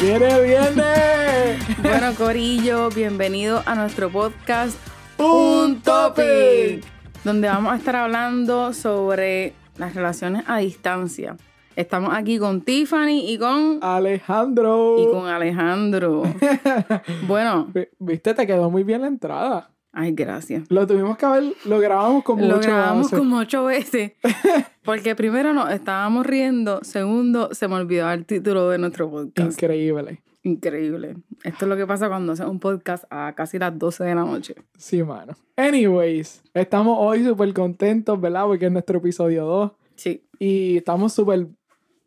¡Viene, viene! Bueno, Corillo, bienvenido a nuestro podcast Un Topic. donde vamos a estar hablando sobre las relaciones a distancia. Estamos aquí con Tiffany y con, Alejandro. y con Alejandro. Bueno, Vi- Viste, te quedó muy bien la entrada. Ay, gracias. Lo tuvimos que haber, lo grabamos como Lo ocho grabamos veces. como ocho veces. Porque primero nos estábamos riendo, segundo se me olvidó el título de nuestro podcast. Increíble. Increíble. Esto es lo que pasa cuando haces un podcast a casi las 12 de la noche. Sí, mano. Anyways, estamos hoy súper contentos, ¿verdad? Porque es nuestro episodio 2. Sí. Y estamos súper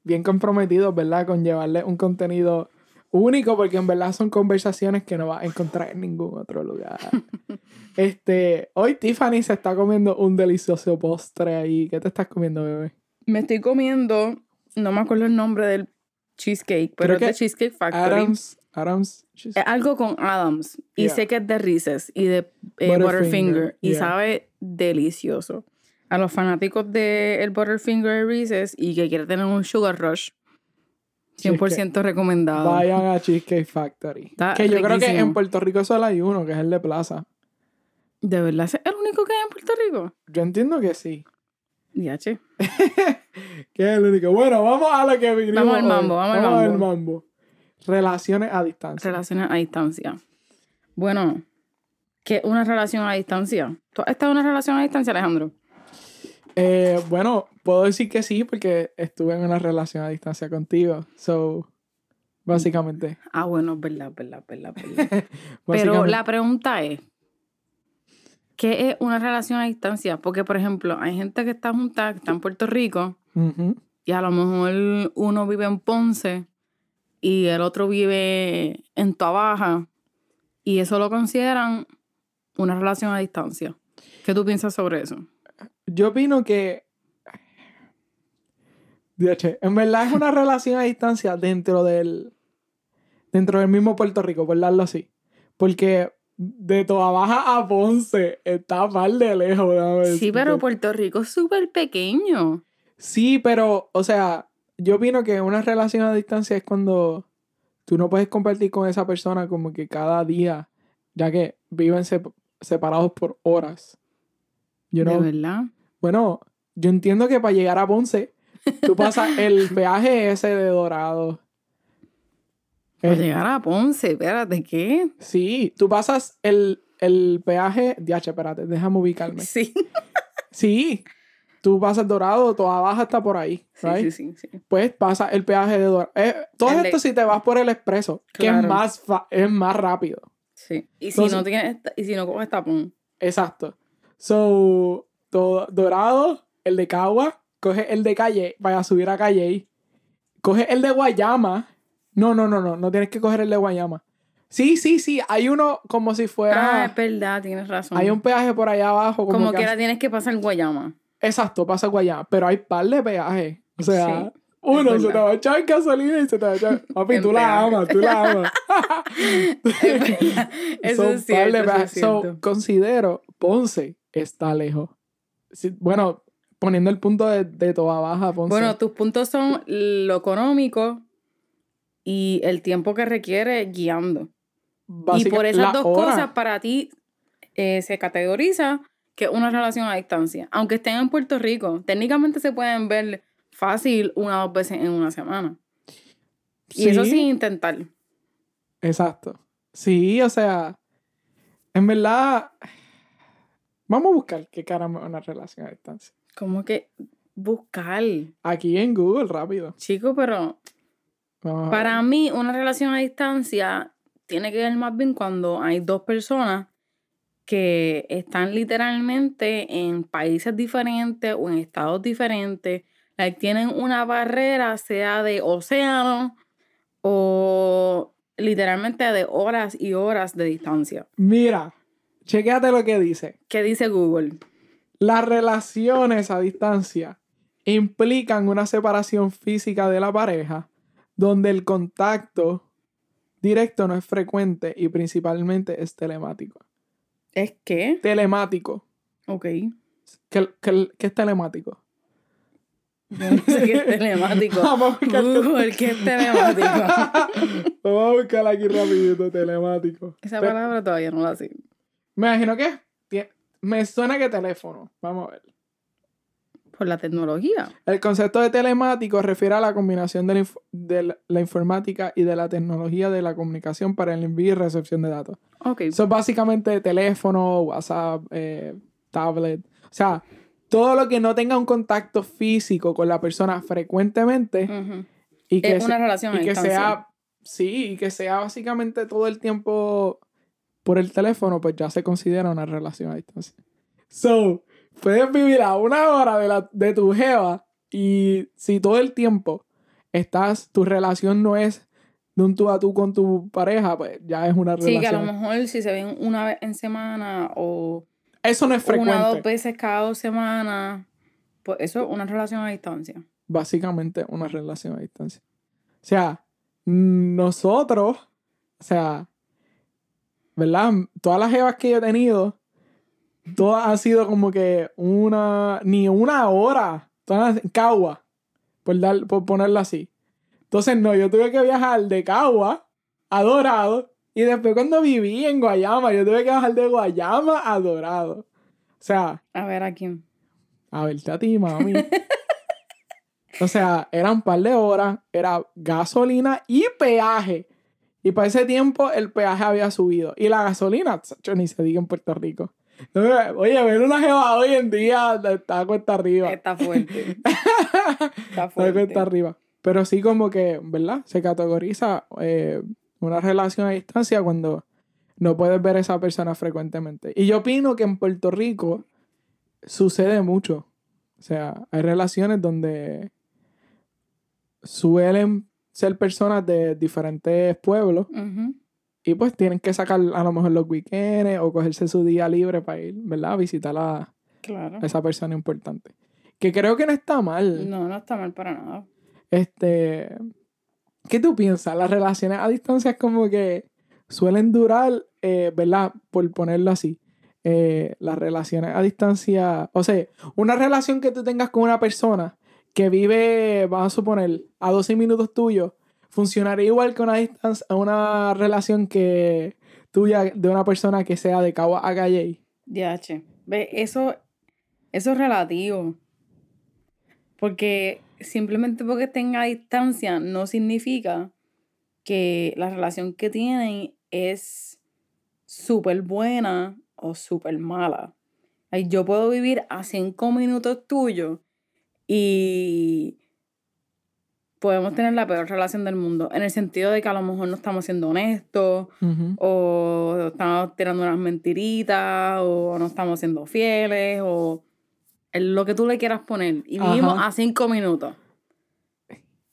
bien comprometidos, ¿verdad? Con llevarle un contenido único, porque en verdad son conversaciones que no vas a encontrar en ningún otro lugar. este, hoy Tiffany se está comiendo un delicioso postre ahí. ¿Qué te estás comiendo, bebé? Me estoy comiendo, no me acuerdo el nombre del cheesecake, pero Creo es de Cheesecake Factory. Adams, Adams. Es algo con Adams. Y Yeah. sé que es de Reese's y de eh, Butterfinger, Butterfinger. Y yeah. sabe delicioso. A los fanáticos del Butterfinger de Reese's y que quieren tener un Sugar Rush, 100% recomendado. Vayan a Cheesecake Factory. Está que yo creo que en Puerto Rico solo hay uno, que es el de Plaza. ¿De verdad es el único que hay en Puerto Rico? Yo entiendo que sí. Diache. que es el único. Bueno, vamos a lo que vinimos Vamos al mambo, vamos al al mambo. mambo. Relaciones a distancia. Relaciones a distancia. Bueno, ¿qué es una relación a distancia? ¿Tú has estado en una relación a distancia, Alejandro? Eh, bueno, puedo decir que sí porque estuve en una relación a distancia contigo. So, básicamente. Ah, bueno, es verdad, verdad, verdad, verdad. Pero la pregunta es, ¿qué es una relación a distancia? Porque, por ejemplo, hay gente que está junta, que está en Puerto Rico, y a lo mejor uno vive en Ponce y el otro vive en Baja y eso lo consideran una relación a distancia. ¿Qué tú piensas sobre eso? Yo opino que. En verdad es una relación a distancia dentro del. Dentro del mismo Puerto Rico, por darlo así. Porque de Toa Baja a Ponce está par de lejos. déjame Sí, pero Puerto Rico es súper pequeño. Sí, pero, o sea, yo opino que una relación a distancia es cuando tú no puedes compartir con esa persona como que cada día, ya que viven sep- separados por horas. You ¿De know? verdad? Bueno, yo entiendo que para llegar a Ponce, tú pasas el peaje ese de Dorado. Para llegar a Ponce, espérate, ¿qué? sí, tú pasas el, el peaje. Diache, espérate, déjame ubicarme. Sí. Sí, tú pasas Dorado, toda baja está por ahí. Sí, right? sí, sí, sí. pues pasa el peaje de Dorado. Eh, todo El de- esto si te vas por el expreso, que es más, fa- es más rápido. Sí. Y si Entonces- no tienes, y si no coges tapón. Exacto. So, todo, Dorado, el de Cagua, coge el de Calle, vaya a subir a Calle, coge el de Guayama. No, no, no, no, no tienes que coger el de Guayama. Sí, sí, sí, hay uno como si Ah, fuera... es verdad, tienes razón. hay un peaje por allá abajo. Como, Como que quiera hace- tienes que pasar Guayama. Exacto, pasa Guayama, pero hay par de peajes. O sea, Sí, uno se te va a echar en gasolina y se te va a echar... Papi, tú la amas, tú la amas. Eso Son es par cierto, de eso So, considero Ponce está lejos. Sí, bueno, poniendo el punto de, de Toa Baja, Ponce. Bueno, tus puntos son lo económico y el tiempo que requiere guiando. Y por esas dos hora. cosas, para ti eh, se categoriza que es una relación a distancia. Aunque estén en Puerto Rico, técnicamente se pueden ver fácil una o dos veces en una semana. Y eso sin intentar. Exacto. Sí, o sea, en verdad, vamos a buscar qué caramba es una relación a distancia. Como que buscar. Aquí en Google, rápido. Chico, pero Vamos Para mí, una relación a distancia tiene que ver más bien cuando hay dos personas que están literalmente en países diferentes o en estados diferentes, like, tienen una barrera, sea de océano o literalmente de horas y horas de distancia. Mira, chequéate lo que dice. ¿Qué dice Google? Las relaciones a distancia implican una separación física de la pareja, donde el contacto directo no es frecuente y principalmente es telemático. ¿Es qué? Telemático. Ok. ¿Qué, qué- qué es telemático? Yo no sé qué es telemático. Vamos a buscar, Google, ¿qué es telemático? vamos a buscar aquí rapidito, telemático. Esa palabra todavía no la sé. Me imagino que me suena que teléfono. Vamos a ver. Por la tecnología. El concepto de telemático refiere a la combinación de la, inf- de la- la informática y de la tecnología de la comunicación para el envío y recepción de datos. Ok. Eso es básicamente teléfono, WhatsApp, eh, tablet. O sea, todo lo que no tenga un contacto físico con la persona frecuentemente y que, Es se- una relación y que sea, sí, y que sea básicamente todo el tiempo por el teléfono, pues ya se considera una relación a distancia. So, puedes vivir a una hora de, la, de tu jeva y si todo el tiempo estás, tu relación no es de un tú a tú con tu pareja, pues ya es una Sí, relación. que a lo mejor si se ven una vez en semana o Eso no es frecuente. una o dos veces cada dos semanas, pues eso es una relación a distancia. básicamente una relación a distancia. O sea, nosotros, o sea, ¿verdad? Todas las jevas que yo he tenido, todas han sido como que una, ni una hora, todas en Cagua, por, dar, por ponerlo así. Entonces, no, yo tuve que viajar de Cagua a Dorado, y después cuando viví en Guayama, yo tuve que bajar de Guayama a Dorado. O sea, A ver a quién. a verte a ti, mami. o sea, eran un par de horas, era gasolina y peaje. Y para ese tiempo el peaje había subido. Y la gasolina, yo ni se diga en Puerto Rico. Oye, ver una jeva hoy en día está cuesta arriba. Está fuerte. Está Está fuerte. cuesta arriba. Pero sí como que, ¿verdad? Se categoriza eh, una relación a distancia cuando no puedes ver a esa persona frecuentemente. Y yo opino que en Puerto Rico sucede mucho. O sea, hay relaciones donde suelen ser personas de diferentes pueblos y pues tienen que sacar a lo mejor los weekends o cogerse su día libre para ir, ¿verdad? A visitar a, Claro. a esa persona importante. Que creo que no está mal. No, no está mal para nada. Este, ¿qué tú piensas? Las relaciones a distancia es como que suelen durar, eh, ¿verdad? Por ponerlo así. Eh, las relaciones a distancia, o sea, una relación que tú tengas con una persona que vive, vamos a suponer, a 12 minutos tuyos, funcionaría igual que una, distancia, una relación que tuya de una persona que sea de Cabo a Calle. DH. Ve, eso, eso es relativo. Porque simplemente porque tenga distancia no significa que la relación que tienen es súper buena o súper mala. Yo puedo vivir a cinco minutos tuyos y podemos tener la peor relación del mundo. En el sentido de que a lo mejor no estamos siendo honestos, o estamos tirando unas mentiritas, o no estamos siendo fieles, o lo que tú le quieras poner. Y vivimos Ajá. a cinco minutos.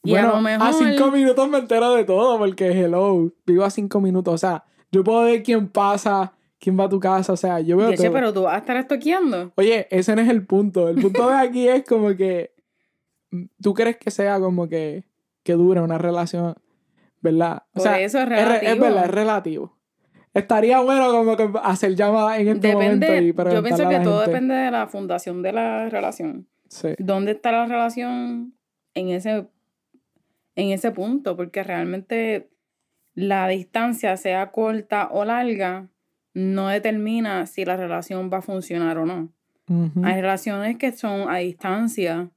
Y a Bueno, lo mejor. a cinco minutos me entero de todo, porque hello, vivo a cinco minutos. O sea, yo puedo ver quién pasa, quién va a tu casa, o sea, yo veo Yeche, todo. pero tú vas a estar estoqueando. Oye, ese no es el punto. El punto de aquí es como que mm, tú crees que sea como que, que dure una relación, ¿verdad? O Por sea, eso es re- relativo. es verdad, es relativo. Estaría bueno como que hacer llamadas en este Depende, momento y yo pienso que todo gente. depende de la fundación de la relación. Sí. ¿Dónde está la relación en ese, en ese punto? Porque realmente la distancia, sea corta o larga, no determina si la relación va a funcionar o no. Hay relaciones que son a distancia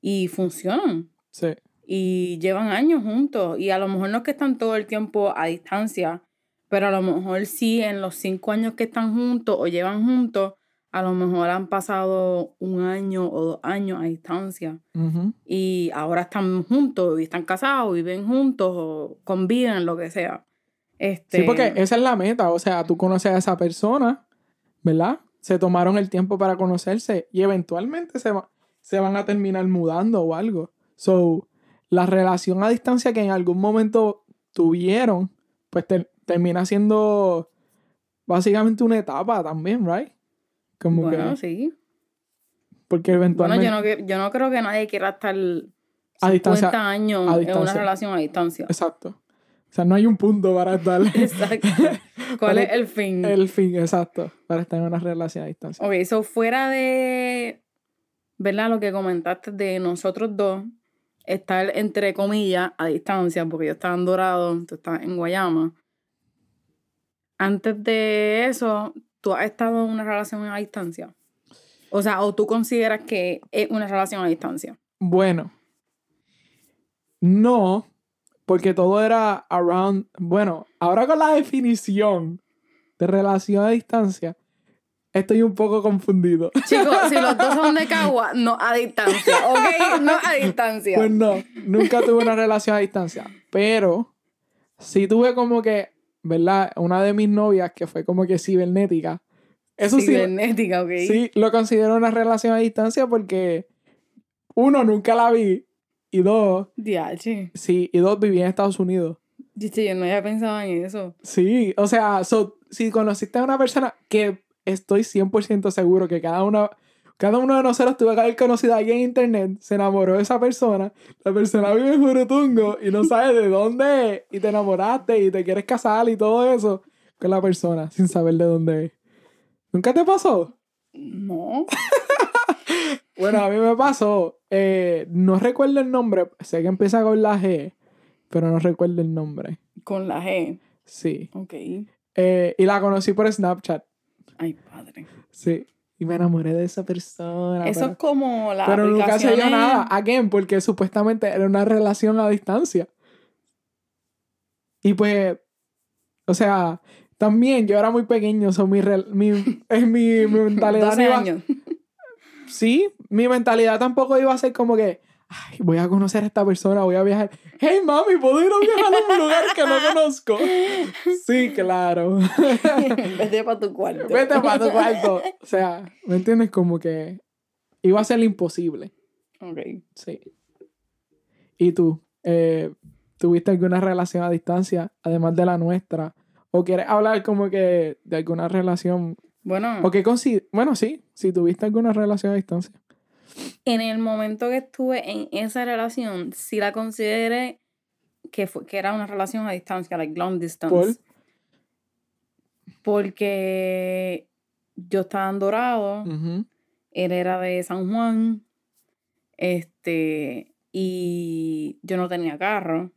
y funcionan Sí. y llevan años juntos y a lo mejor no es que están todo el tiempo a distancia, pero a lo mejor sí en los cinco años que están juntos o llevan juntos, a lo mejor han pasado un año o dos años a distancia y ahora están juntos y están casados, viven juntos o conviven, lo que sea. Este, Sí, porque esa es la meta. O sea, tú conoces a esa persona, ¿verdad? Se tomaron el tiempo para conocerse y eventualmente se, va- se van a terminar mudando o algo. So, la relación a distancia que en algún momento tuvieron, pues ter- termina siendo básicamente una etapa también, ¿right? Como bueno, que. sí. Porque Bueno, eventualmente. yo no, yo no creo que nadie quiera estar 50 A distancia- años a en una distancia. relación a distancia. Exacto. O sea, no hay un punto para estar. Exacto. ¿Cuál es el fin? el fin, exacto. Para estar en una relación a distancia. Ok, so fuera de ¿verdad? Lo que comentaste de nosotros dos, estar entre comillas a distancia, porque yo estaba en Dorado, tú estás en Guayama. Antes de eso, ¿tú has estado en una relación a distancia? O sea, ¿o tú consideras que es una relación a distancia? Bueno, no, porque todo era around. Bueno, ahora con la definición de relación a distancia, estoy un poco confundido. Chicos, si los dos son de Cagua, no a distancia, ¿ok? No a distancia. Pues no, nunca tuve una relación a distancia. Pero sí tuve como que, ¿verdad? Una de mis novias que fue como que cibernética. Eso cibernética, ok. Sí, lo considero una relación a distancia porque, uno, nunca la vi. Y dos. Diache. Sí, y dos, viví en Estados Unidos. Dice, yo no había pensado en eso. Sí, o sea, si conociste a una persona que estoy 100% seguro que cada uno, cada uno de nosotros tuvo que haber conocido a alguien en internet, se enamoró de esa persona, la persona vive en Jurutungo y no sabe de dónde es, y te enamoraste y te quieres casar y todo eso con la persona sin saber de dónde es. ¿Nunca te pasó? No. bueno, a mí me pasó. Eh, no recuerdo el nombre. Sé que empieza con la G, pero no recuerdo el nombre. ¿Con la G? Sí. Ok. Eh, y la conocí por Snapchat. Ay, padre. Sí. Y me enamoré de esa persona. Eso es como la. Pero nunca se dio nada. Again, porque supuestamente era una relación a distancia. Y pues. O sea, también yo era muy pequeño, so mi, mi, es mi, mi mentalidad. 12 años. Sí, mi mentalidad tampoco iba a ser como que Ay, voy a conocer a esta persona, voy a viajar. Hey, mami, ¿puedo ir a viajar a un lugar que no conozco? Sí, claro. Vete para tu cuarto. Vete para tu cuarto. O sea, ¿me entiendes? Como que iba a ser imposible. Ok. Sí. ¿Y tú? Eh, ¿Tuviste alguna relación a distancia, además de la nuestra? ¿O quieres hablar como que de alguna relación? Bueno. ¿O qué Bueno, sí, si tuviste alguna relación a distancia en el momento que estuve en esa relación, sí la consideré que, fue, que era una relación a distancia, like long distance. Porque yo estaba en Dorado, él era de San Juan, este, y yo no tenía carro.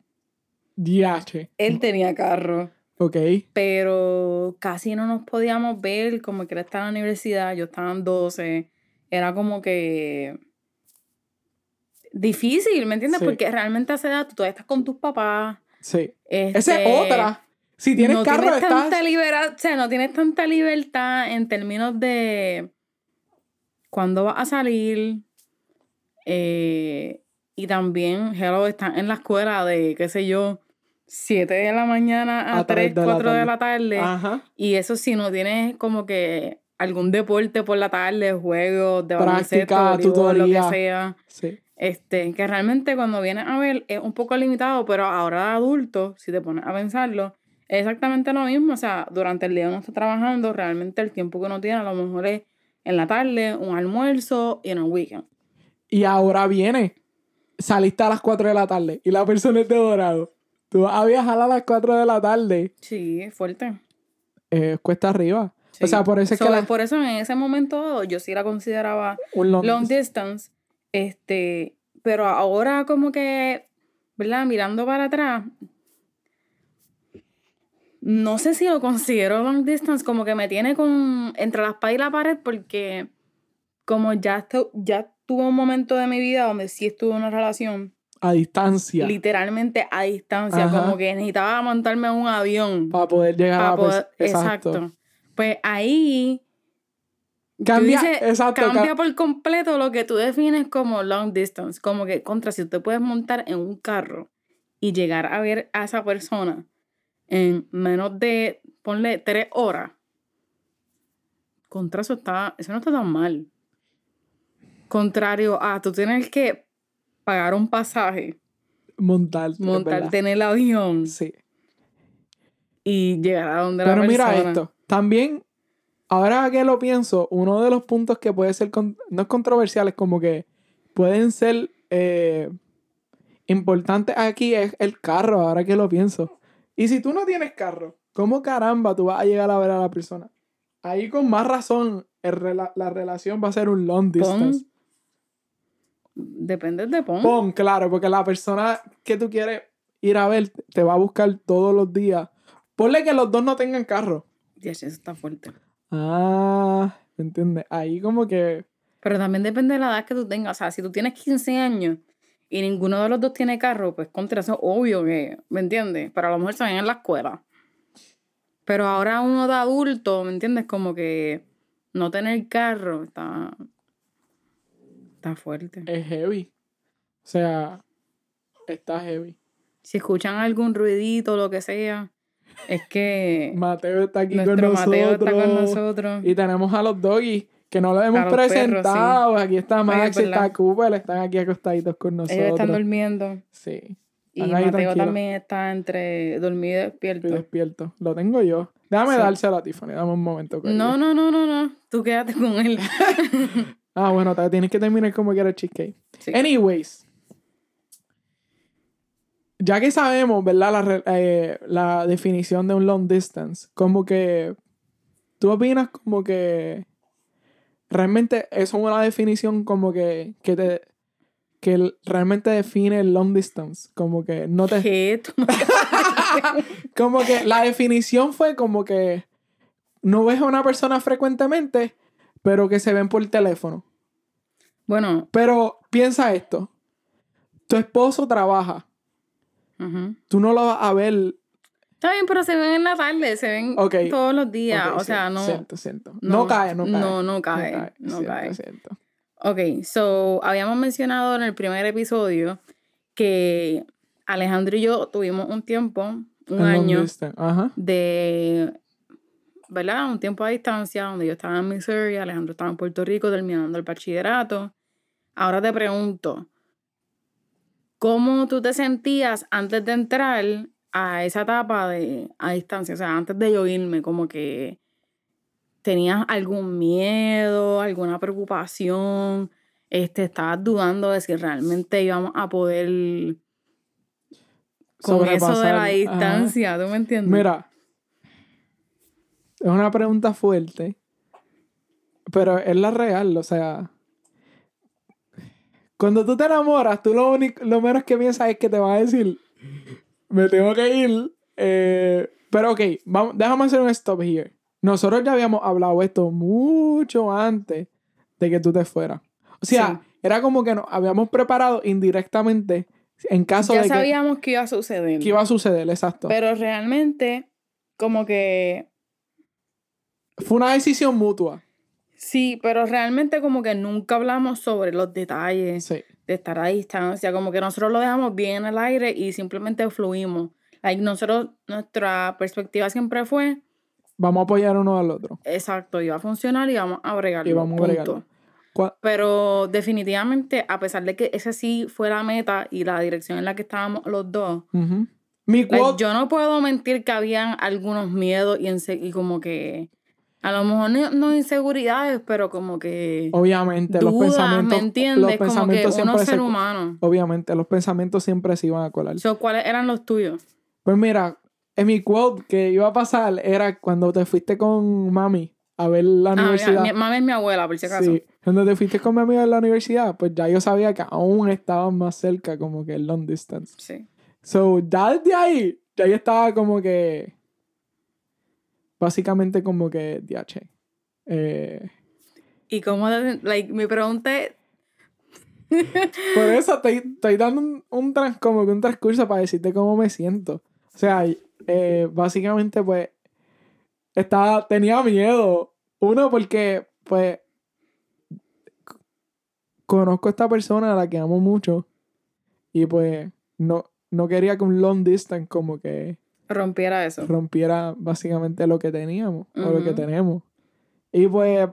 DH. Él tenía carro. Ok. Pero casi no nos podíamos ver, como que él estaba en la universidad, yo estaba en 12 era como que difícil, ¿me entiendes? Porque realmente a esa edad tú todavía estás con tus papás. Sí. Esa es este, otra. Si tienes no carro, tienes tanta libertad, o sea, no tienes tanta libertad en términos de cuándo vas a salir. Eh, y también, hello, están en la escuela de, qué sé yo, 7 de la mañana a, 3, 4 de la tarde. Ajá. Y eso si no tienes como que algún deporte por la tarde, juegos de baloncesto, lo que sea. Sí. Este, que realmente cuando vienes a ver es un poco limitado, pero ahora de adulto, si te pones a pensarlo, es exactamente lo mismo. O sea, durante el día uno está trabajando, realmente el tiempo que uno tiene a lo mejor es en la tarde, un almuerzo y en el weekend. Y ahora viene, saliste a las 4 de la tarde y la persona es de dorado. Tú vas a viajar a las 4 de la tarde. Sí, es fuerte. Eh, cuesta arriba. O sea, por eso es que. Por eso en ese momento yo sí la consideraba long, distance. Este, pero ahora como que, ¿verdad? Mirando para atrás, no sé si lo considero long distance, como que me tiene con entre la espalda y la pared porque como ya, ya tuve un momento de mi vida donde sí estuve en una relación. A distancia. Literalmente a distancia, como que necesitaba montarme en un avión. Para poder llegar a la Exacto pues ahí cambia, cambia por completo lo que tú defines como long distance. Como que contra si usted puedes montar en un carro y llegar a ver a esa persona en menos de, ponle, tres horas. Contra eso está, eso no está tan mal. Contrario a tú tienes que pagar un pasaje. Montar. Montarte en el avión. Sí. Y llegar a donde la persona. Pero mira esto. También, ahora que lo pienso, uno de los puntos que puede ser, no es controversial, es como que pueden ser eh, importantes aquí es el carro, ahora que lo pienso. Y si tú no tienes carro, ¿cómo caramba tú vas a llegar a ver a la persona? Ahí con más razón la relación va a ser un long distance. Depende de pon. Pon, claro, porque la persona que tú quieres ir a ver te va a buscar todos los días. Ponle que los dos no tengan carro. Ya, eso está fuerte. Ah, ¿me entiendes? Ahí como que... Pero también depende de la edad que tú tengas. O sea, si tú tienes 15 años y ninguno de los dos tiene carro, pues contra eso obvio que, ¿me entiendes? Pero a lo mejor se ven en la escuela. Pero ahora uno de adulto, ¿me entiendes? Como que no tener carro está. Está fuerte. Es heavy. O sea, está heavy. Si escuchan algún ruidito, lo que sea, es que. Mateo está aquí con nosotros. Mateo está con nosotros. Y tenemos a los doggies que no los hemos perros, presentado. Aquí está Max y verdad. está Cooper. Están aquí acostaditos con nosotros. Ellos están durmiendo. Sí. Y Mateo también está entre dormido y despierto. Estoy despierto. Lo tengo yo. Déjame Sí. dárselo a Tiffany. Dame un momento. No, no, no, no, no. Tú quédate con él. Ah, bueno, tienes que terminar como quiera el cheesecake. Sí. Anyways. Ya que sabemos, ¿verdad? La, eh, la definición de un long distance. Como que. ¿Tú opinas como que. Realmente eso es una definición como que. que te. que realmente define el long distance. Como que no te. ¿Qué? Como que la definición fue como que. No ves a una persona frecuentemente, pero que se ven por teléfono. Bueno, Pero piensa esto. Tu esposo trabaja. Tú no lo vas a ver. Está bien, pero se ven en la tarde, se ven todos los días. O sea, siento, no. Siento, siento. No, cae, no cae. No, no cae. No Siento, cae. siento. Ok, so habíamos mencionado en el primer episodio que Alejandro y yo tuvimos un tiempo, un año Ajá. de, ¿verdad? Un tiempo a distancia donde yo estaba en Missouri, Alejandro estaba en Puerto Rico terminando el bachillerato. Ahora te pregunto, ¿cómo tú te sentías antes de entrar a esa etapa de a distancia? O sea, antes de yo irme, como que tenías algún miedo, alguna preocupación, este, estabas dudando de si realmente íbamos a poder con eso de la ajá. distancia, ¿tú me entiendes? Mira. Es una pregunta fuerte. Pero es la real, o sea. Cuando tú te enamoras, tú lo, único, lo menos que piensas es que te va a decir. Me tengo que ir. eh, pero ok, vamos, déjame hacer un stop here. Nosotros ya habíamos hablado esto mucho antes de que tú te fueras. O sea, Sí. era como que nos habíamos preparado indirectamente en caso ya de que, sabíamos que iba a suceder. que iba a suceder, exacto. Pero realmente, como que Fue una decisión mutua. Sí, pero realmente como que nunca hablamos sobre los detalles Sí. de estar a distancia. Como que nosotros lo dejamos bien en el aire y simplemente fluimos. Like, nosotros, nuestra perspectiva siempre fue, Vamos a apoyar uno al otro. exacto, iba a funcionar y vamos a bregarlo. Y vamos a bregarlo. Pero definitivamente, a pesar de que ese sí fue la meta y la dirección en la que estábamos los dos. Mi Like, yo no puedo mentir que habían algunos miedos y, y como que a lo mejor no, no inseguridades, pero como que obviamente, los pensamientos. ¿me entiendes? Los Como que pensamientos uno siempre es ser se- humano. Obviamente, los pensamientos siempre se iban a colar. So, ¿Cuáles eran los tuyos? Pues mira, en mi quote que iba a pasar era cuando te fuiste con mami a ver la Ah, universidad. mi, mi mamá es mi abuela, por si acaso. Sí, cuando te fuiste con mi amiga a la universidad, pues ya yo sabía que aún estaban más cerca, como que el long distance. Sí. So, ya desde ahí, ya yo estaba como que. Básicamente, como que, DH. Eh, Y como, like, mi pregunta es, por eso estoy, estoy dando un, un trans, como que un transcurso para decirte cómo me siento. O sea, eh, básicamente, pues. Estaba, tenía miedo. Uno, porque, pues. Conozco a esta persona a la que amo mucho. Y pues. No, no quería que un long distance, como que. Rompiera eso. rompiera básicamente lo que teníamos o lo que tenemos. Y pues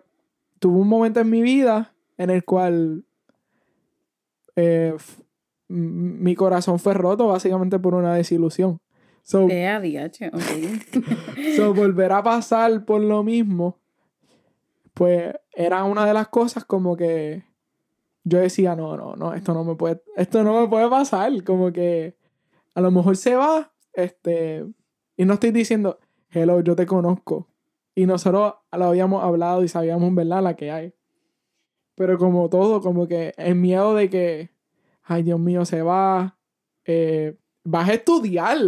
tuve un momento en mi vida en el cual eh, mi corazón fue roto básicamente por una desilusión. So, Eh, ADH, ok. so, volver a pasar por lo mismo, pues era una de las cosas como que yo decía, no, no, no, esto no me puede, esto no me puede pasar, como que a lo mejor se va, este, y no estoy diciendo, hello, yo te conozco. Y nosotros lo habíamos hablado y sabíamos, ¿verdad? La que hay. pero como todo, como que el miedo de que, ay Dios mío, se va, eh, vas a estudiar.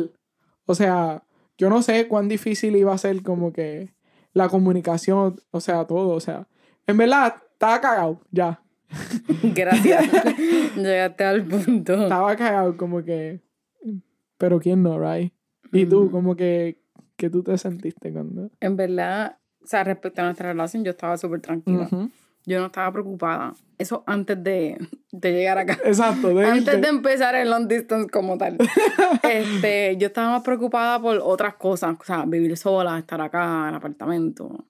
O sea, yo no sé cuán difícil iba a ser como que la comunicación, o sea, todo, o sea, en verdad, estaba cagado, ya. Gracias. Llegaste al punto. Estaba cagado, como que, pero quién no, right? Y tú, Ujú. como que, que tú te sentiste cuando... En verdad, o sea, respecto a nuestra relación, yo estaba súper tranquila. Yo no estaba preocupada. Eso antes de, de llegar acá. Exacto, de Antes irte. de empezar el long distance como tal. este, yo estaba más preocupada por otras cosas. O sea, vivir sola, estar acá en el apartamento,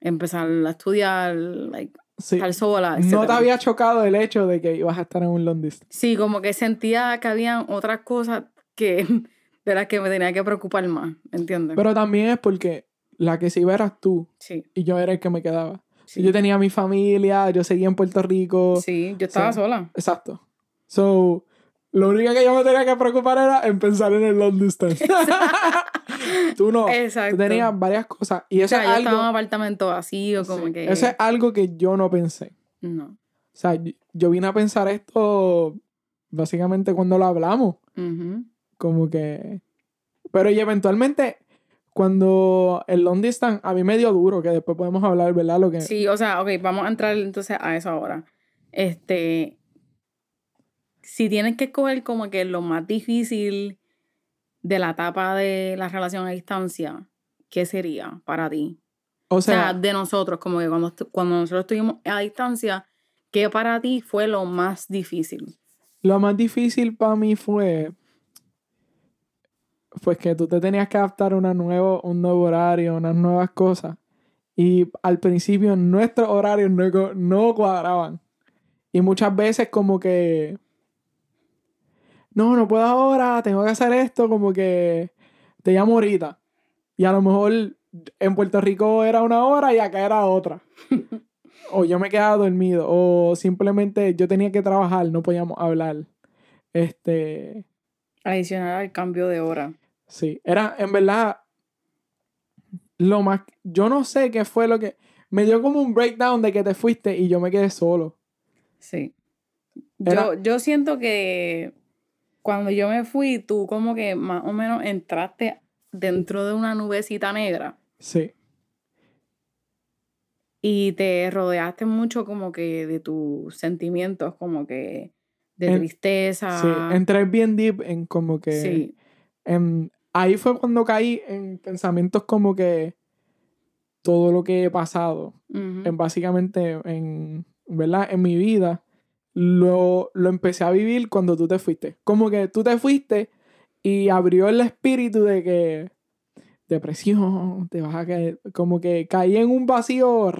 empezar a estudiar, like, Sí. estar sola. No te había chocado el hecho de que ibas a estar en un long distance. Sí, como que sentía que habían otras cosas que, de las que me tenía que preocupar más, ¿entiendes? Pero también es porque la que se iba eras tú sí, y yo era el que me quedaba. sí. Yo tenía mi familia, yo seguía en Puerto Rico. Sí, yo estaba sola. Exacto. So, lo único que yo me tenía que preocupar era en pensar en el long distance. tú no. Exacto. Tú tenías varias cosas. Y o eso sea, es yo algo. estaba en un apartamento vacío, como sí, que... Eso es algo que yo no pensé. No. O sea, yo, vine a pensar esto básicamente cuando lo hablamos. Ujú. Como que. Pero y eventualmente, cuando el long distance a mí me dio duro, que después podemos hablar, ¿verdad? Lo que. Sí, o sea, ok, vamos a entrar entonces a eso ahora. Este, si tienes que escoger como que lo más difícil de la etapa de la relación a distancia, ¿qué sería para ti? o O sea, sea, de nosotros, como que cuando, cuando nosotros estuvimos a distancia, ¿qué para ti fue lo más difícil? lo más difícil para mí fue. Pues que tú te tenías que adaptar a una nuevo, un nuevo horario, unas nuevas cosas. Y al principio nuestros horarios no, no cuadraban. Y muchas veces como que... No, no puedo ahora, tengo que hacer esto, como que te llamo ahorita. Y a lo mejor en Puerto Rico era una hora y acá era otra. o yo me quedaba dormido. O simplemente yo tenía que trabajar, no podíamos hablar. Este... Adicional al cambio de hora. Sí, era en verdad lo más... Yo no sé qué fue lo que... Me dio como un breakdown de que te fuiste y yo me quedé solo. Sí. Era- Yo, yo siento que cuando yo me fui, tú como que más o menos entraste dentro de una nubecita negra Sí, y te rodeaste mucho como que de tus sentimientos, como que de En- tristeza. sí. Entré bien deep en como que... Sí, en- ahí fue cuando caí en pensamientos como que todo lo que he pasado, en básicamente en, ¿verdad? En mi vida, lo, lo empecé a vivir cuando tú te fuiste. Como que tú te fuiste y abrió el espíritu de que depresión, te vas a caer, como que caí en un vacío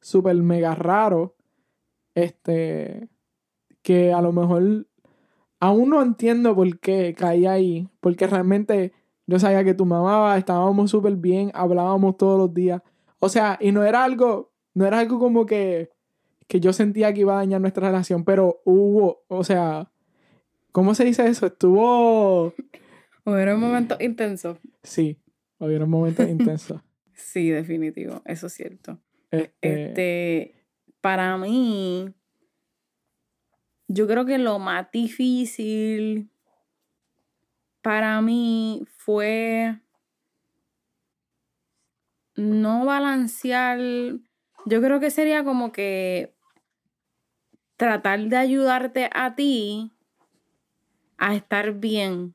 súper mega raro, este, que a lo mejor aún no entiendo por qué caí ahí, porque realmente yo sabía que tu mamá estábamos súper bien, hablábamos todos los días, o sea, y no era algo, no era algo como que, que yo sentía que iba a dañar nuestra relación, pero hubo, o sea, ¿cómo se dice eso? Estuvo, Hubieron momentos intensos. sí, hubieron momentos intensos. Sí, definitivo, eso es cierto. Este, Este, para mí, yo creo que lo más difícil para mí fue no balancear. Yo creo que sería como que tratar de ayudarte a ti a estar bien,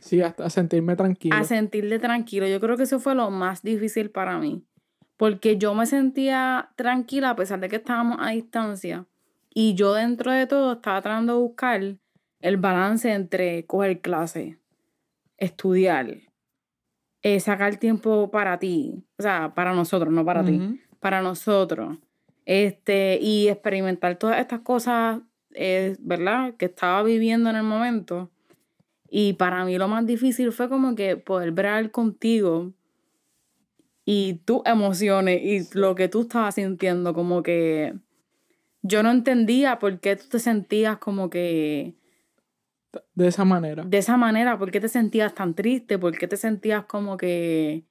sí, hasta sentirme tranquilo. a sentirte tranquilo. Yo creo que eso fue lo más difícil para mí. Porque yo me sentía tranquila a pesar de que estábamos a distancia. Y yo dentro de todo estaba tratando de buscar el balance entre coger clase, estudiar, eh, sacar tiempo para ti. O sea, para nosotros, no para ti. Para nosotros. Este, y experimentar todas estas cosas, eh, ¿verdad? Que estaba viviendo en el momento. Y para mí lo más difícil fue como que poder ver contigo y tus emociones y lo que tú estabas sintiendo, como que yo no entendía por qué tú te sentías como que De esa manera. de esa manera, por qué te sentías tan triste, por qué te sentías como que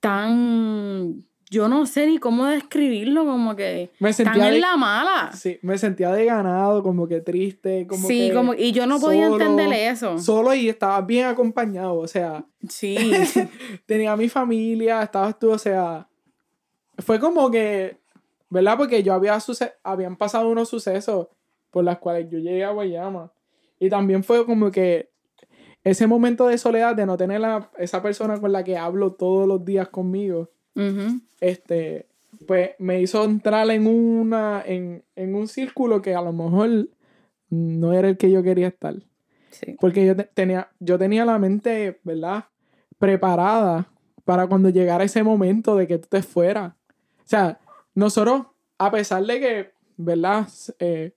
tan yo no sé ni cómo describirlo, como que Me sentía en de- la mala. Sí, me sentía de ganado, como que triste, como sí, que como, y yo no podía solo, entender eso. Solo y estaba bien acompañado, o sea, Sí, tenía a mi familia, estabas tú, o sea, fue como que, ¿verdad? Porque yo había suce habían pasado unos sucesos por los cuales yo llegué a Guayama. Y también fue como que ese momento de soledad, de no tener a esa persona con la que hablo todos los días conmigo, este, pues me hizo entrar en una, en, en un círculo que a lo mejor no era el que yo quería estar. sí. Porque yo te- tenía, yo tenía la mente, ¿verdad? Preparada para cuando llegara ese momento de que tú te fueras. O sea, nosotros, a pesar de que, ¿verdad? Eh,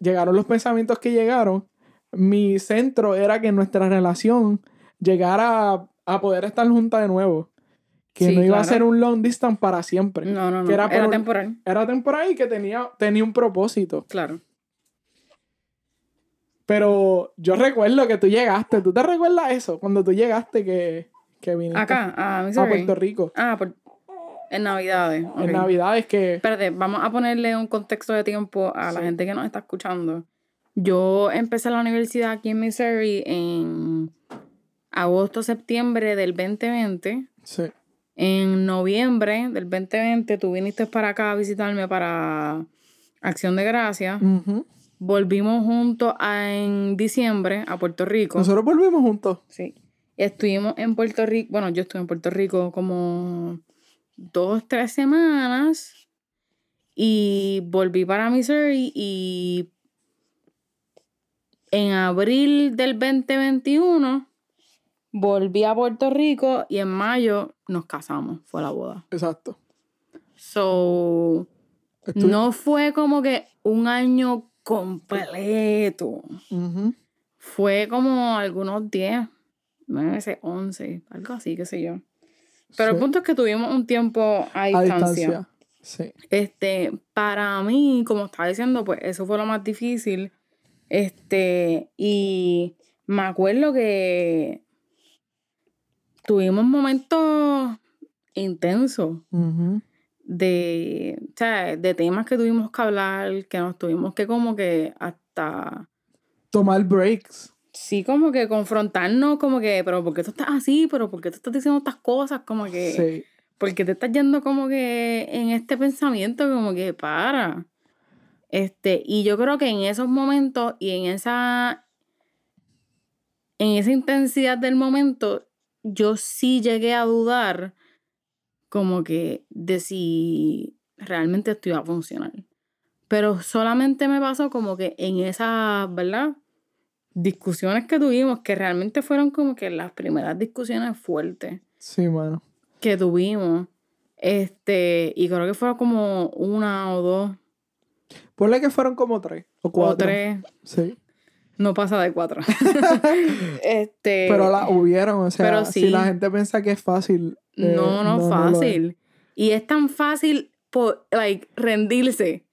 llegaron los pensamientos que llegaron, mi centro era que nuestra relación llegara a, a poder estar junta de nuevo. Que Sí, no iba a ser un long distance para siempre. No, no, no. Que Era, era por- temporal. Era temporal y que tenía, tenía un propósito. Claro. Pero yo recuerdo que tú llegaste. ¿Tú te recuerdas eso? Cuando tú llegaste que, que viniste Acá, a a. Puerto Rico. Ah, por... en Navidades. En Navidades que... Espérate, vamos a ponerle un contexto de tiempo a la gente que nos está escuchando. Yo empecé la universidad aquí en Missouri en agosto, septiembre del 2020. Sí. En noviembre del 2020 tú viniste para acá a visitarme para Acción de Gracias. Ujú. Volvimos juntos a- en diciembre a Puerto Rico. Nosotros volvimos juntos. Sí. Estuvimos en Puerto Rico, bueno, yo estuve en Puerto Rico como dos, tres semanas y volví para Missouri y en abril del 2021 volví a Puerto Rico y en mayo nos casamos, fue la boda. Exacto. So, no fue como que un año completo. Fue como algunos 10, meses, 11, algo así, qué sé yo. Pero el punto es que tuvimos un tiempo a A distancia. distancia. Sí. Este, para mí, como estaba diciendo, pues eso fue lo más difícil. Este, y me acuerdo que tuvimos momentos intensos de, o sea, de temas que tuvimos que hablar, que nos tuvimos que como que hasta Tomar breaks. Sí, como que confrontarnos, como que, pero ¿por qué tú estás así? ¿Pero por qué tú estás diciendo estas cosas? Como que, Sí. ¿por qué te estás yendo como que en este pensamiento? Como que para. Este, y yo creo que en esos momentos y en esa, en esa intensidad del momento, yo sí llegué a dudar como que de si realmente esto iba a funcionar. Pero solamente me pasó como que en esas, ¿verdad? Discusiones que tuvimos, que realmente fueron como que las primeras discusiones fuertes Sí, mano. que tuvimos. Este, y creo que fueron como una o dos Ponle que fueron como tres o cuatro. o tres. Sí. No pasa de cuatro. este. Pero la hubieron, o sea, pero si la gente piensa que es fácil. eh, no, no, es. fácil. y es tan fácil por, like, rendirse.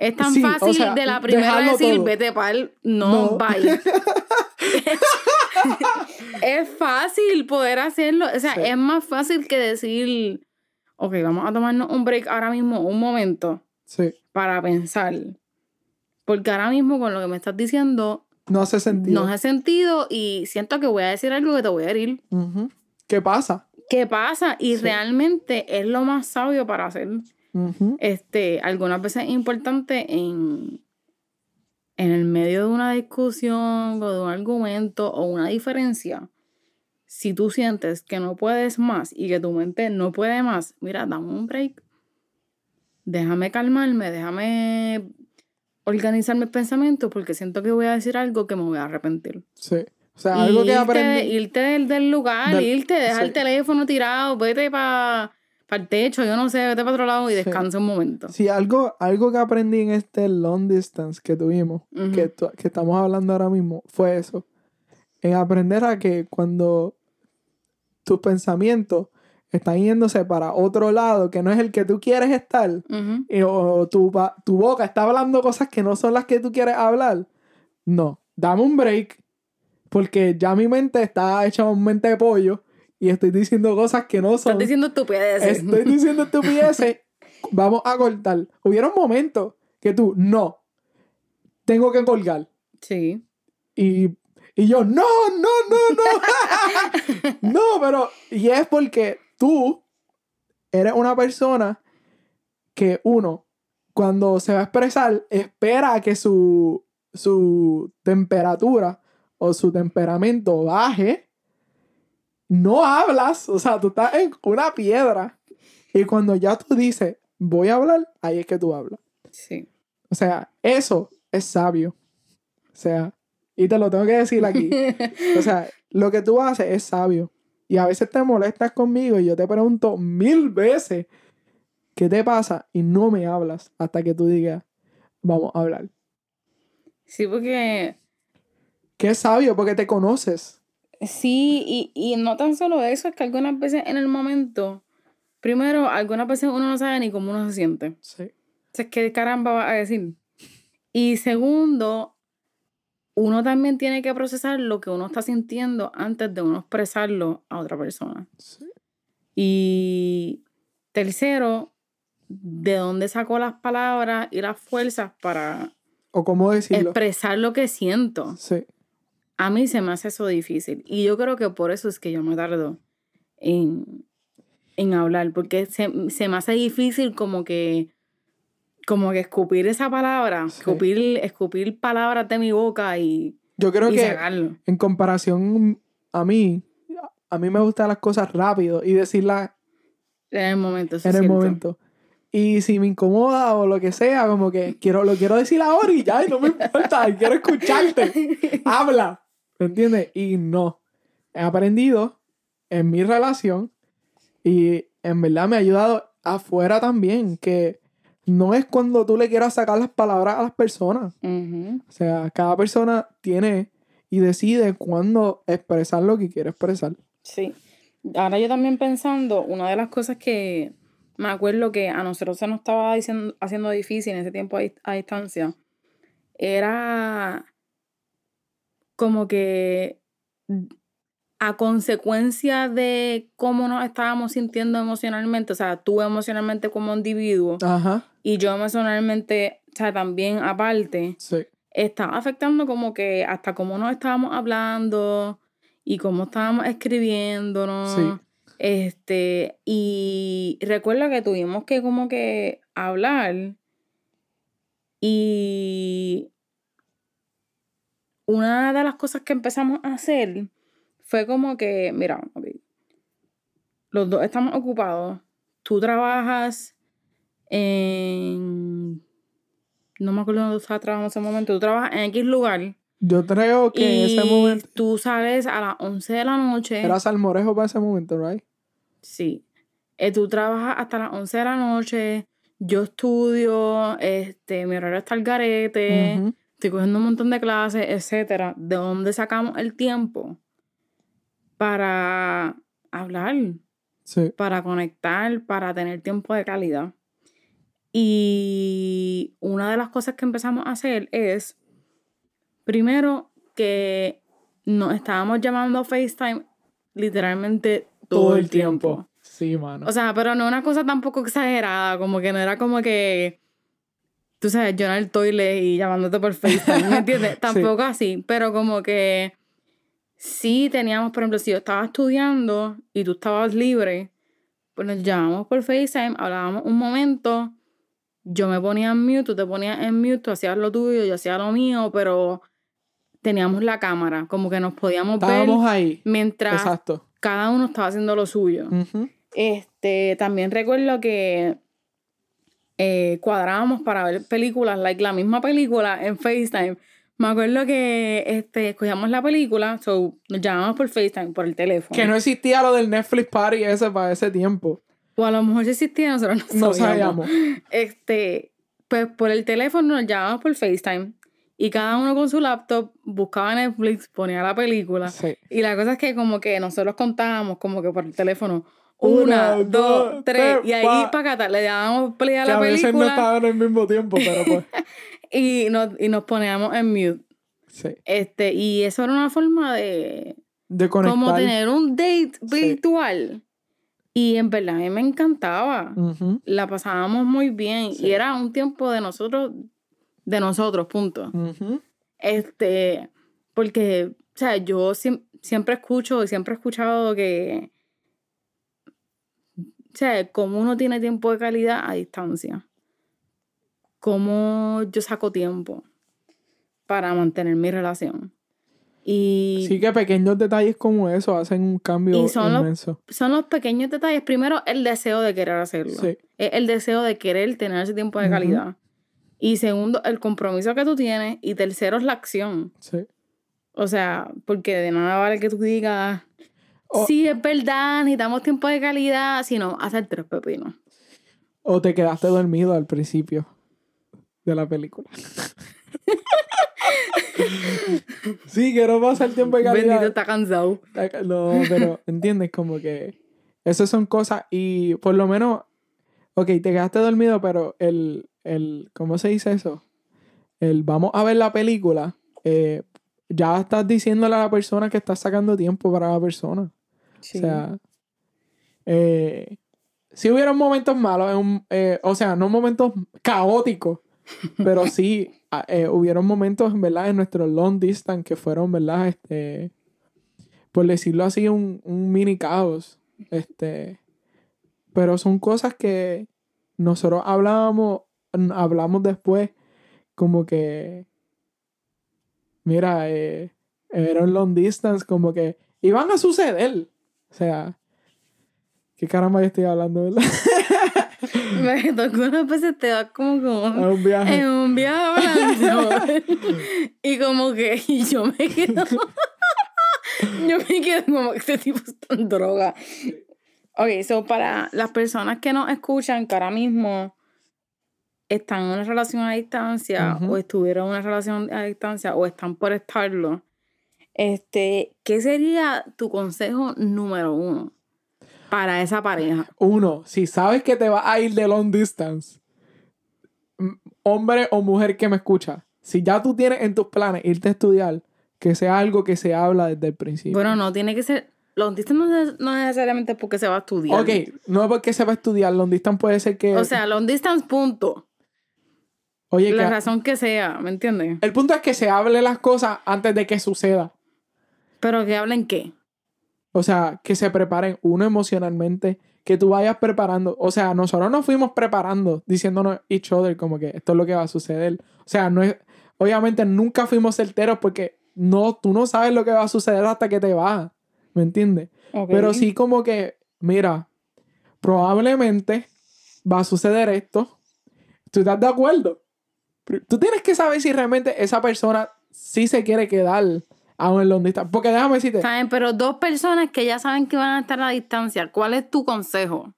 Es tan Sí, o fácil sea, de la primera decir, todo. vete pa'l, no, No. bye. es fácil poder hacerlo. O sea, Sí. es más fácil que decir, ok, vamos a tomarnos un break ahora mismo, un momento, Sí. para pensar. Porque ahora mismo con lo que me estás diciendo, No hace sentido. no hace sentido y siento que voy a decir algo que te voy a herir. Ujú. ¿Qué pasa? ¿Qué pasa? Y Sí. realmente es lo más sabio para hacer. Ujú. Este, algunas veces es importante en, en el medio de una discusión o de un argumento o una diferencia. Si tú sientes que no puedes más y que tu mente no puede más, mira, dame un break. Déjame calmarme, déjame organizar mis pensamientos porque siento que voy a decir algo que me voy a arrepentir. Sí. O sea, algo que aprendí. irte del, del lugar, Del- irte, dejar el teléfono tirado, vete para el techo, yo no sé, vete para otro lado y Sí. descansa un momento. Sí, algo, algo que aprendí en este long distance que tuvimos, que, estamos hablando ahora mismo, fue eso. En aprender a que cuando tus pensamientos están yéndose para otro lado, que no es el que tú quieres estar, y- o tu, tu boca está hablando cosas que no son las que tú quieres hablar, no, dame un break, porque ya mi mente está hecha un mente de pollo y estoy diciendo cosas que no son. Estás diciendo estupideces. Estoy diciendo estupideces. Vamos a cortar. Hubieron momentos que tú, no, tengo que colgar. Sí. Y, y yo, no, no, no, no. no, pero, y es porque tú eres una persona que uno, cuando se va a expresar, espera a que su, su temperatura o su temperamento baje. No hablas, o sea, tú estás en una piedra. Y cuando ya tú dices, voy a hablar, ahí es que tú hablas. Sí. O sea, eso es sabio. O sea, y te lo tengo que decir aquí. O sea, lo que tú haces es sabio. Y a veces te molestas conmigo y yo te pregunto mil veces qué te pasa y no me hablas hasta que tú digas, vamos a hablar. Sí, porque Que es sabio porque te conoces. Sí, y, y no tan solo eso, es que algunas veces en el momento, primero, algunas veces uno no sabe ni cómo uno se siente. Sí. O sea, ¿qué caramba va a decir? Y segundo, uno también tiene que procesar lo que uno está sintiendo antes de uno expresarlo a otra persona. Sí. Y tercero, de dónde sacó las palabras y las fuerzas para O cómo decirlo. expresar lo que siento. Sí. A mí se me hace eso difícil. Y yo creo que por eso es que yo me tardo en, en hablar. Porque se, se me hace difícil como que, como que escupir esa palabra. Sí. Escupir, escupir palabras de mi boca y, Yo creo y que sacarlo. en comparación a mí, a mí me gustan las cosas rápido y decirlas En el momento. en el cierto. momento. Y si me incomoda o lo que sea, como que quiero, lo quiero decir ahora y ya, y no me importa, quiero escucharte. Habla, ¿me entiendes? Y no. He aprendido en mi relación y en verdad me ha ayudado afuera también, que no es cuando tú le quieras sacar las palabras a las personas. O sea, cada persona tiene y decide cuándo expresar lo que quiere expresar. Sí. Ahora yo también pensando, una de las cosas que me acuerdo que a nosotros se nos estaba diciendo, haciendo difícil en ese tiempo a distancia, era como que a consecuencia de cómo nos estábamos sintiendo emocionalmente, o sea, tú emocionalmente como individuo Ajá, y yo emocionalmente, o sea, también aparte, sí. estaba afectando como que hasta cómo nos estábamos hablando y cómo estábamos escribiéndonos. Sí. Este, y recuerdo que tuvimos que como que hablar y una de las cosas que empezamos a hacer fue como que, mira, los dos estamos ocupados, tú trabajas en... No me acuerdo dónde tú estabas trabajando en ese momento. Tú trabajas en X lugar. Yo creo que en ese momento tú sales a las 11 de la noche. era salmorejo para ese momento, ¿right? Sí. Eh, tú trabajas hasta las 11 de la noche. Yo estudio. Este, mi horario está al garete. Estoy cogiendo un montón de clases, etcétera. ¿De dónde sacamos el tiempo para hablar? Sí, para conectar, para tener tiempo de calidad. Y una de las cosas que empezamos a hacer es, primero, que nos estábamos llamando a FaceTime literalmente todo, el tiempo. Sí, mano. O sea, pero no una cosa tampoco exagerada, como que no era como que, tú sabes, yo en el toilet y llamándote por FaceTime, ¿me entiendes? Tampoco así, pero como que sí teníamos, por ejemplo, si yo estaba estudiando y tú estabas libre, pues nos llamábamos por FaceTime, hablábamos un momento, yo me ponía en mute, tú te ponías en mute, tú hacías lo tuyo, yo hacía lo mío, pero teníamos la cámara, como que nos podíamos Estábamos ver ahí. mientras Exacto. cada uno estaba haciendo lo suyo. Este, también recuerdo que eh, cuadrábamos para ver películas, like la misma película en FaceTime. Me acuerdo que este, escogíamos la película, so, nos llamábamos por FaceTime, por el teléfono. Que no existía lo del Netflix Party ese para ese tiempo. O a lo mejor si existía, nosotros no, No sabíamos. sabíamos. Este, pues por el teléfono nos llamábamos por FaceTime. Y cada uno con su laptop buscaba Netflix, ponía la película. Sí. Y la cosa es que como que nosotros contábamos como que por el teléfono. Una, dos, tres. Y ahí pa. para acá le dábamos play a Que la a veces no película estaban al mismo tiempo, pero pues. y nos, y nos poníamos en mute. Sí. Este, y eso era una forma de, de conectar. como tener un date virtual. Y en verdad a mí me encantaba. La pasábamos muy bien. Sí. Y era un tiempo de nosotros, de nosotros, punto. Este, porque, o sea, yo siem- siempre escucho y siempre he escuchado que, o sea, como uno tiene tiempo de calidad a distancia. Cómo yo saco tiempo para mantener mi relación. Y Sí que pequeños detalles como eso hacen un cambio Y son los- inmenso. son los pequeños detalles. Primero, el deseo de querer hacerlo. Sí. Es el deseo de querer tener ese tiempo de calidad. Y segundo, el compromiso que tú tienes. Y tercero es la acción. Sí. O sea, porque de nada vale que tú digas, O- sí, es verdad, necesitamos tiempo de calidad, sino hacer tres pepinos. O te quedaste dormido al principio de la película. sí, que no pasa el tiempo de calidad. Bendito está cansado. No, pero entiendes como que esas son cosas y por lo menos, ok, te quedaste dormido, pero el, el ¿cómo se dice eso? El vamos a ver la película, eh, ya estás diciéndole a la persona que estás sacando tiempo para la persona. O sea, eh, si hubieron momentos malos, en un- eh, o sea, no momentos caóticos, pero sí ah, eh, hubieron momentos, en verdad, en nuestro long distance que fueron, ¿verdad? Este, por decirlo así, un, un mini caos. Este, pero son cosas que nosotros hablábamos, hablamos después, como que, mira, eh, era un long distance, como que iban a suceder. O sea, ¿qué caramba yo estoy hablando, verdad? Me tocó unas veces te vas como, como A un viaje. en un viaje hablando. y como que y yo me quedo. yo me quedo como que este tipo está en droga. Ok, so para las personas que nos escuchan que ahora mismo están en una relación a distancia o estuvieron en una relación a distancia o están por estarlo, este, ¿qué sería tu consejo número uno para esa pareja? Uno, si sabes que te vas a ir de long distance, hombre o mujer que me escucha, si ya tú tienes en tus planes irte a estudiar, que sea algo que se habla desde el principio. Bueno, no tiene que ser. Los distance no, es- no necesariamente porque se va a estudiar. ok, no es porque se va a estudiar, long distance puede ser que... O sea, long distance, punto. oye, La que- razón que sea, ¿me entiendes? el punto es que se hable las cosas antes de que suceda. Pero que hablen qué. O sea, que se preparen uno emocionalmente, que tú vayas preparando. O sea, nosotros nos fuimos preparando, diciéndonos each other como que esto es lo que va a suceder. O sea, no es, obviamente nunca fuimos certeros porque no, tú no sabes lo que va a suceder hasta que te vas. ¿Me entiendes? Pero sí como que, mira, probablemente va a suceder esto. ¿Tú estás de acuerdo? Tú tienes que saber si realmente esa persona sí se quiere quedar aún en long distance. Porque déjame decirte, ¿Saben? Pero dos personas que ya saben que van a estar a distancia, ¿cuál es tu consejo?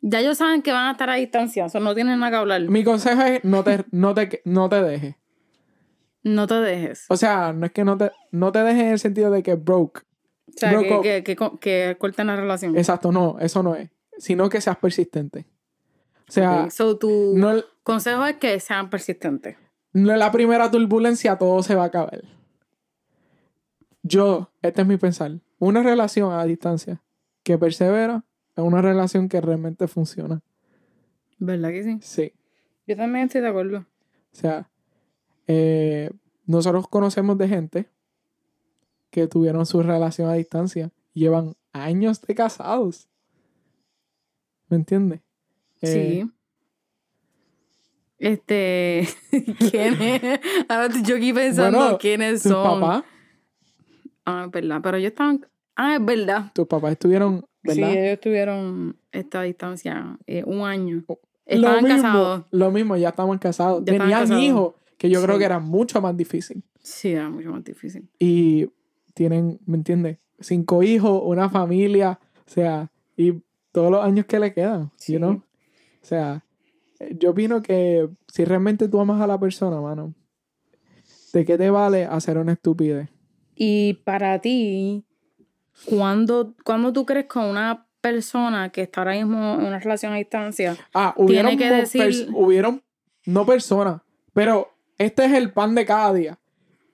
Ya ellos saben que van a estar a distancia, eso no tienen nada que hablar. Mi consejo es no te, no te, no te dejes. No te dejes. O sea, no es que no te, no te dejes en el sentido de que broke. O sea, broke que, que, que, que corten la relación. Exacto, no, eso no es. Sino que seas persistente. O sea, Ok, So, tu no, consejo es que sean persistentes. No es la primera turbulencia, todo se va a acabar. Yo, este es mi pensar. Una relación a distancia que persevera es una relación que realmente funciona. ¿Verdad que sí? Sí. Yo también estoy de acuerdo. O sea, eh, nosotros conocemos de gente que tuvieron su relación a distancia llevan años de casados. ¿Me entiendes? Eh, Sí. Este, ¿quién es? Ahora estoy yo aquí pensando Bueno, quiénes tus son. papás, Ah, es verdad, pero ellos estaban. Ah, es verdad. tus papás estuvieron, ¿verdad? Sí, ellos tuvieron esta distancia eh, un año. lo Estaban mismo, casados. Lo mismo, ya estaban casados. Ya Tenían casados. hijos, que yo creo que era mucho más difícil. Sí, era mucho más difícil. Y tienen, ¿me entiendes? Cinco hijos, una familia, o sea, y todos los años que le quedan, Sí. you know? O sea, yo opino que si realmente tú amas a la persona, mano, ¿de qué te vale hacer una estupidez? Y para ti, ¿cuándo, ¿cuándo tú crees que una persona que está ahora mismo en una relación a distancia Ah, hubieron, que mo- decir- hubieron, no personas, pero este es el pan de cada día.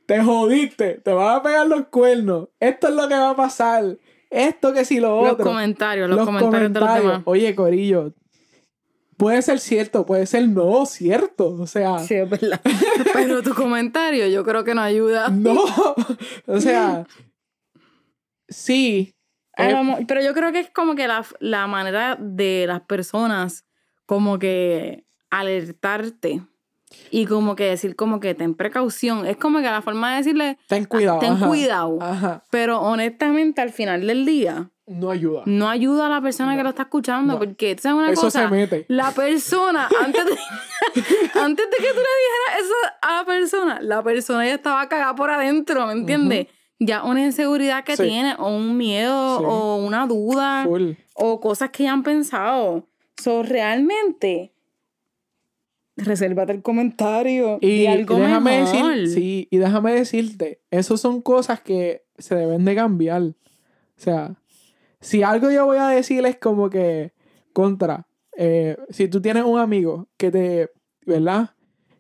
te jodiste, te van a pegar los cuernos, esto es lo que va a pasar, esto que si lo otro. Los comentarios, los, comentarios, de los demás. Oye, Corillo, puede ser cierto, puede ser no cierto, o sea. Sí, es verdad. Pero tu comentario yo creo que no ayuda. No, o sea, sí. Eh, pero yo creo que es como que la, la manera de las personas como que alertarte y como que decir como que ten precaución. Es como que la forma de decirle... Ten cuidado. Ten cuidado. Pero honestamente al final del día... No ayuda. No ayuda a la persona que lo está escuchando. Porque, ¿sabes una eso cosa? se mete. La persona, antes de, antes de que tú le dijeras eso a la persona, la persona ya estaba cagada por adentro, ¿me entiendes? Ya una inseguridad que tiene, o un miedo, o una duda, o cosas que ya han pensado. So, realmente resérvate el comentario y, algo déjame Decir, sí, y déjame decirte, esas son cosas que se deben de cambiar. O sea, si algo yo voy a decir es como que, contra, eh, si tú tienes un amigo que te, ¿verdad?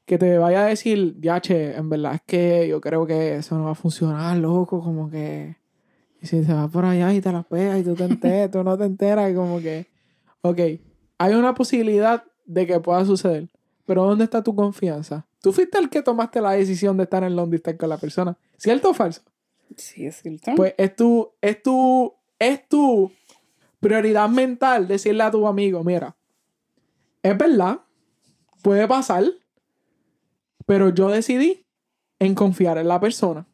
Que te vaya a decir, ya, che, en verdad es que yo creo que eso no va a funcionar, loco, como que... Y si se va por allá y te la pega y tú te enteras, tú no te enteras, como que, ok, hay una posibilidad de que pueda suceder. Pero ¿dónde está tu confianza? Tú fuiste el que tomaste la decisión de estar en long distance con la persona. ¿Cierto o falso? Sí, es cierto. Pues es tu, es tu, es tu prioridad mental decirle a tu amigo, mira, es verdad, puede pasar, pero yo decidí en confiar en la persona.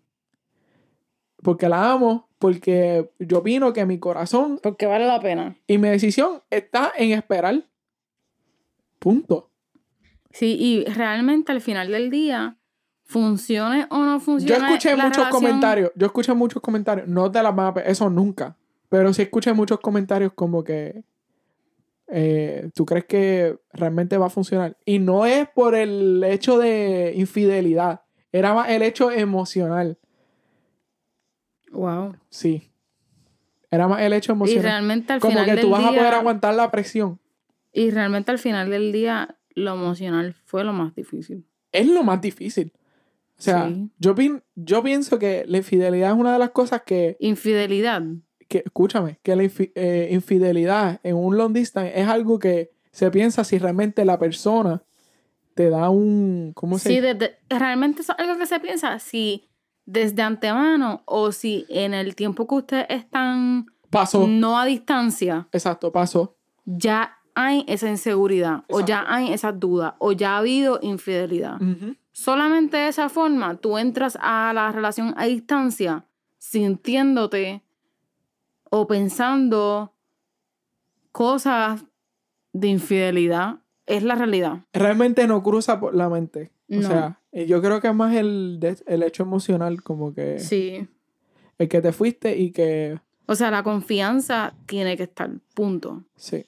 Porque la amo, porque yo opino que mi corazón... Porque vale la pena. Y mi decisión está en esperar. Punto. Sí, y realmente al final del día, funcione o no funcione. Yo escuché muchos comentarios, yo escuché muchos comentarios, no de la mapa, eso nunca, pero sí escuché muchos comentarios como que eh, tú crees que realmente va a funcionar. Y no es por el hecho de infidelidad, era más el hecho emocional. Wow. Sí. Era más el hecho emocional. Y realmente al como final que tú vas a poder aguantar la presión. Y realmente al final del día lo emocional fue lo más difícil. Es lo más difícil. O sea, yo, yo pienso que la infidelidad es una de las cosas que... Infidelidad. Que, escúchame, que la eh, infidelidad en un long distance es algo que se piensa si realmente la persona te da un... ¿Cómo se Sí, realmente es algo que se piensa si desde antemano o si en el tiempo que ustedes están... Pasó. No a distancia. Exacto, pasó. Ya hay esa inseguridad, o ya hay esa duda, o ya ha habido infidelidad. Solamente de esa forma tú entras a la relación a distancia sintiéndote o pensando cosas de infidelidad. Es la realidad. Realmente no cruza por la mente. O sea, yo creo que es más el, el hecho emocional, como que. Sí. El que te fuiste y que. O sea, la confianza tiene que estar, punto. Sí.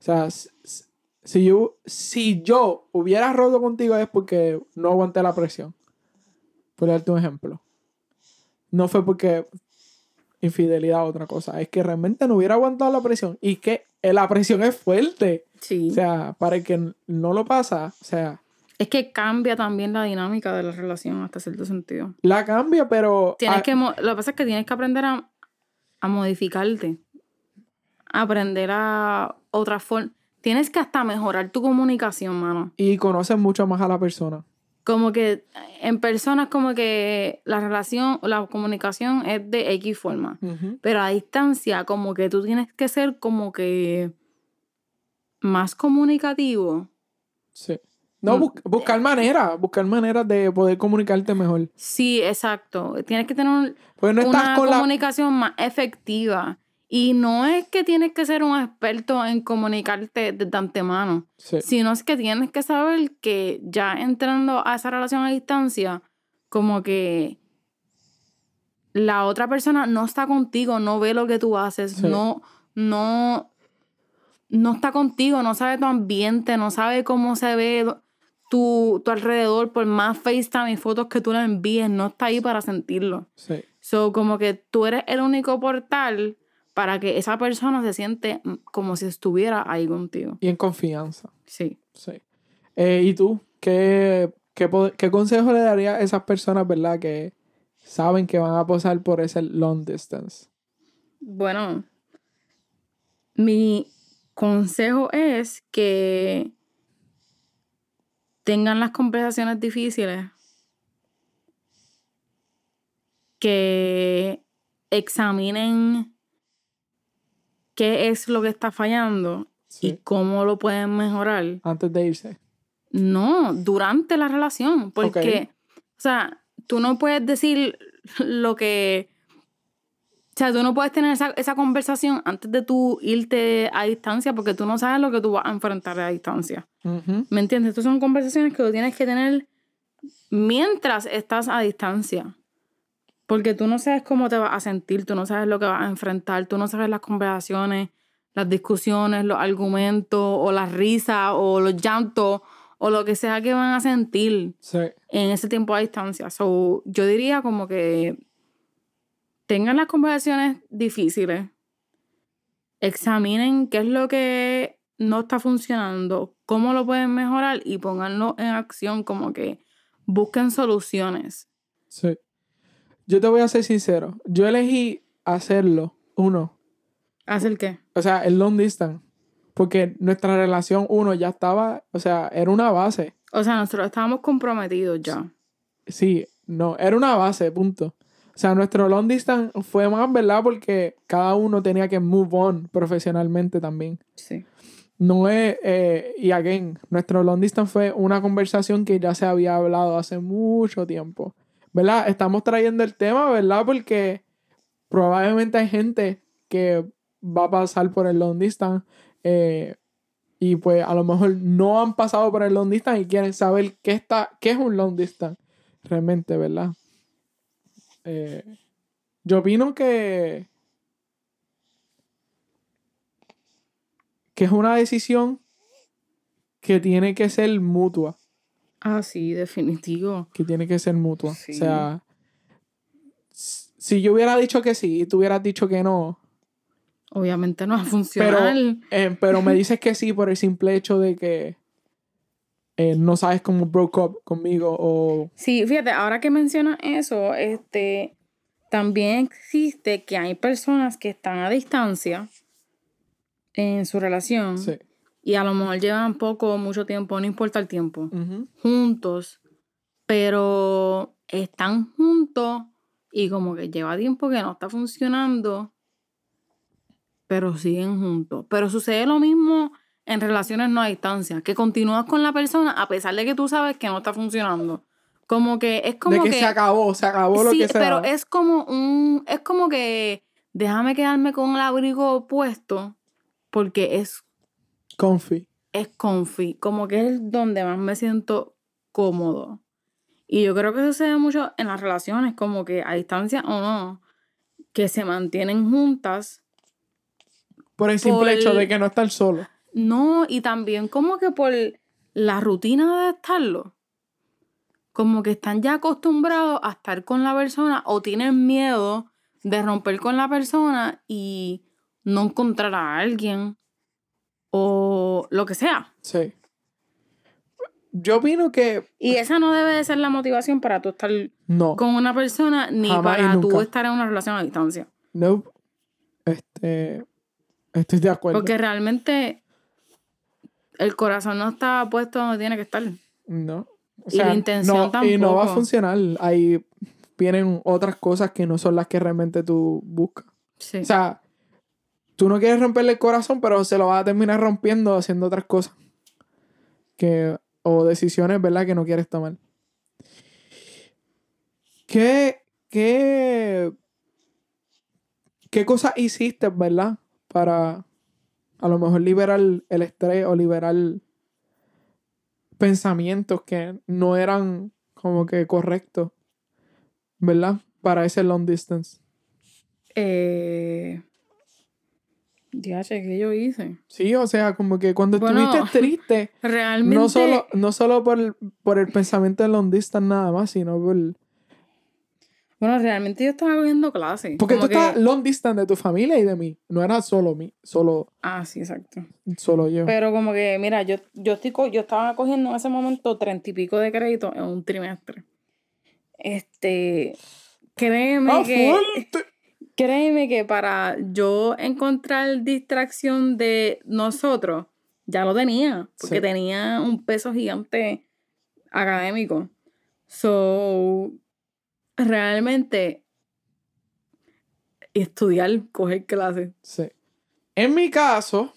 O sea, si yo, si yo hubiera roto contigo es porque no aguanté la presión. Por darte un ejemplo. No fue porque infidelidad o otra cosa. Es que realmente no hubiera aguantado la presión. Y que la presión es fuerte. Sí. O sea, para el que no lo pasa, o sea. Es que cambia también la dinámica de la relación hasta cierto sentido. La cambia, pero. Tienes que, lo que pasa es que tienes que aprender a, a modificarte. Aprender a otra forma. Tienes que hasta mejorar tu comunicación, mano. Y conoces mucho más a la persona. Como que en personas como que la relación, la comunicación es de X forma. Pero a distancia como que tú tienes que ser como que más comunicativo. Sí. No, buscar maneras, buscar maneras de poder comunicarte mejor. Sí, exacto. Tienes que tener pues una comunicación más efectiva. Y no es que tienes que ser un experto en comunicarte de antemano, sino es que tienes que saber que ya entrando a esa relación a distancia, como que la otra persona no está contigo, no ve lo que tú haces, no, no, no está contigo, no sabe tu ambiente, no sabe cómo se ve tu, tu alrededor, por más FaceTime y fotos que tú le envíes, no está ahí para sentirlo. Sí. So, como que tú eres el único portal para que esa persona se siente como si estuviera ahí contigo. Y en confianza. Sí. Sí. Eh, ¿Y tú? ¿Qué, ¿qué, qué consejo le daría a esas personas, verdad, que saben que van a pasar por ese long distance? Bueno, mi consejo es que tengan las conversaciones difíciles, que examinen qué es lo que está fallando y cómo lo pueden mejorar. Antes de irse. No, durante la relación, porque, o sea, tú no puedes decir lo que, o sea, tú no puedes tener esa, esa conversación antes de tú irte a distancia porque tú no sabes lo que tú vas a enfrentar a distancia. ¿Me entiendes? Estas son conversaciones que tú tienes que tener mientras estás a distancia. Porque tú no sabes cómo te vas a sentir, tú no sabes lo que vas a enfrentar, tú no sabes las conversaciones, las discusiones, los argumentos, o las risas, o los llantos, o lo que sea que van a sentir Sí. en ese tiempo a distancia. So, yo diría como que tengan las conversaciones difíciles, examinen qué es lo que no está funcionando, cómo lo pueden mejorar y pónganlo en acción, como que busquen soluciones. Sí. Yo te voy a ser sincero. Yo elegí hacerlo, uno. ¿Hacer qué? O sea, el long distance. Porque nuestra relación, uno, ya estaba, o sea, era una base. O sea, nosotros estábamos comprometidos ya. Sí, no, era una base, punto. O sea, nuestro long distance fue más, ¿verdad? Porque cada uno tenía que move on profesionalmente también. Sí. No es, eh, y again, nuestro long distance fue una conversación que ya se había hablado hace mucho tiempo. ¿Verdad? Estamos trayendo el tema, ¿verdad? Porque probablemente hay gente que va a pasar por el long distance eh, y pues a lo mejor no han pasado por el long distance y quieren saber qué, está, qué es un long distance realmente, ¿verdad? Eh, yo opino que que es una decisión que tiene que ser mutua, Ah, sí, definitivo. que tiene que ser mutua. Sí. O sea, si yo hubiera dicho que sí y tú hubieras dicho que no, Obviamente no va a pero, funcionar. eh, pero me dices que sí por el simple hecho de que eh, no sabes cómo broke up conmigo o... Sí, fíjate, ahora que mencionas eso, este, también existe que hay personas que están a distancia en su relación Sí. Y a lo mejor llevan poco o mucho tiempo, no importa el tiempo, juntos, pero están juntos y como que lleva tiempo que no está funcionando, pero siguen juntos. Pero sucede lo mismo en relaciones no a distancia, que continúas con la persona a pesar de que tú sabes que no está funcionando. Como que es como de que, que se acabó, se acabó lo sí, que se pero es como un es como que déjame quedarme con el abrigo puesto porque es Confi. es comfy, como que es donde más me siento cómodo. Y yo creo que sucede mucho en las relaciones, como que a distancia o no, que se mantienen juntas. Por el simple Por hecho de que no estar solo. No, y también como que por la rutina de estarlo. Como que están ya acostumbrados a estar con la persona o tienen miedo de romper con la persona y no encontrar a alguien o lo que sea. Sí. Yo opino que Y esa no debe de ser la motivación para tú estar no. con una persona ni para tú estar en una relación a distancia. Nope. Este. Estoy de acuerdo. Porque realmente el corazón no está puesto donde tiene que estar. No. O Y la intención no, Y no va a tampoco. funcionar. Ahí vienen otras cosas que no son las que realmente tú buscas. Sí. O sea, tú no quieres romperle el corazón, pero se lo vas a terminar rompiendo haciendo otras cosas. Que, o decisiones, ¿verdad? Que no quieres tomar. ¿Qué, qué, qué cosas hiciste, ¿verdad? Para a lo mejor liberar el estrés o liberar pensamientos que no eran como que correctos, ¿verdad? Para ese long distance. Eh... Diache, ¿qué yo hice? Sí, o sea, como que cuando Bueno, estuviste triste, Realmente. no solo, no solo por, el, por el pensamiento de long distance nada más, sino por... Bueno, realmente yo estaba cogiendo clases. Porque tú que- estás long distance de tu familia y de mí. No era solo mí, solo, Ah, sí, exacto. solo yo. Pero como que, mira, yo, yo, estoy, co- yo estaba cogiendo en ese momento treinta y pico de crédito en un trimestre. Este, créeme ¡Ah, que, fuerte! Créeme que para yo encontrar distracción de nosotros, ya lo tenía, porque Sí. tenía un peso gigante académico. So, realmente, estudiar, coger clases. Sí. En mi caso,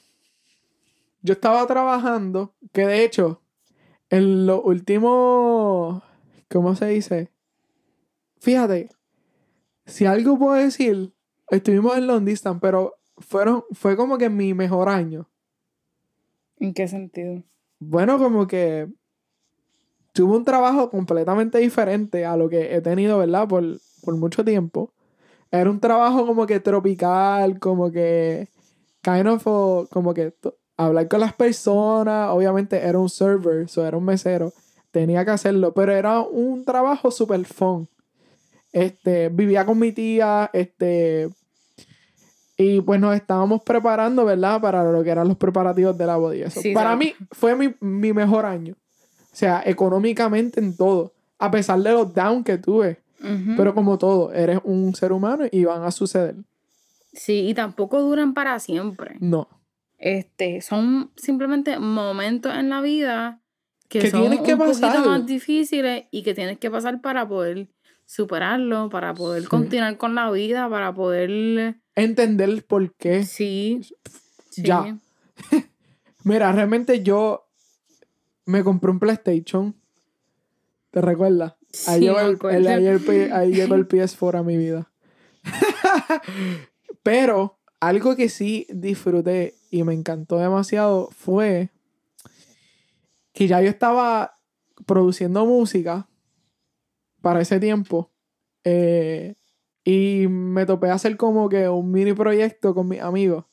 yo estaba trabajando, que de hecho, en los últimos, ¿cómo se dice? Fíjate, si algo puedo decir, estuvimos en long distance, pero fueron, fue como que mi mejor año. ¿En qué sentido? Bueno, como que tuve un trabajo completamente diferente a lo que he tenido, ¿verdad? Por, por mucho tiempo. Era un trabajo como que tropical, como que kind of oh, como que hablar con las personas. Obviamente era un server, so era un mesero. Tenía que hacerlo, pero era un trabajo super fun. Este, vivía con mi tía, este, y pues nos estábamos preparando, ¿verdad? Para lo que eran los preparativos de la boda y eso. Sí, Para mí fue mi, mi mejor año. O sea, económicamente en todo. A pesar de los down que tuve. Pero como todo, eres un ser humano y van a suceder. Sí, y tampoco duran para siempre. No. Este, son simplemente momentos en la vida que, Que son tienes que un pasar. poquito más difíciles y que tienes que pasar para poder superarlo, para poder Sí. continuar con la vida, para poder Entender por qué. sí, sí. Ya. Mira, realmente yo me compré un PlayStation. ¿Te recuerdas? Ahí, Sí, llegó el, ahí, el ahí llegó el PS4 a mi vida. Pero algo que sí disfruté y me encantó demasiado fue que ya yo estaba produciendo música para ese tiempo. eh, y me topé a hacer como que un mini proyecto con mis amigos.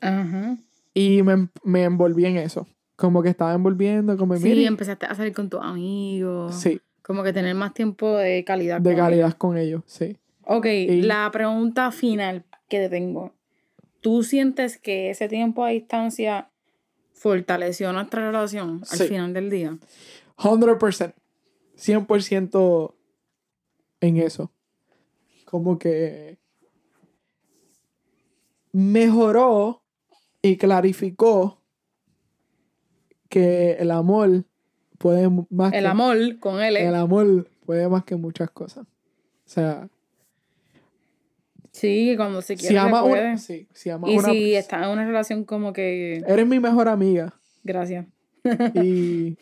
Ajá. Y me, me envolví en eso. Como que estaba envolviendo como Sí, mini. empezaste a salir con tus amigos. Sí, Como que tener más tiempo de calidad. de con calidad con ellos, sí. Ok, Y- la pregunta final que te tengo. ¿Tú sientes que ese tiempo a distancia fortaleció nuestra relación al Sí. final del día? 100%. 100% en eso. Como que mejoró y clarificó que el amor puede más El que- amor con él. el amor puede más que muchas cosas. O sea, Sí, cuando se quiere si se amas puede. una, sí, si amas Y una si estás en una relación como que... eres mi mejor amiga Gracias. y,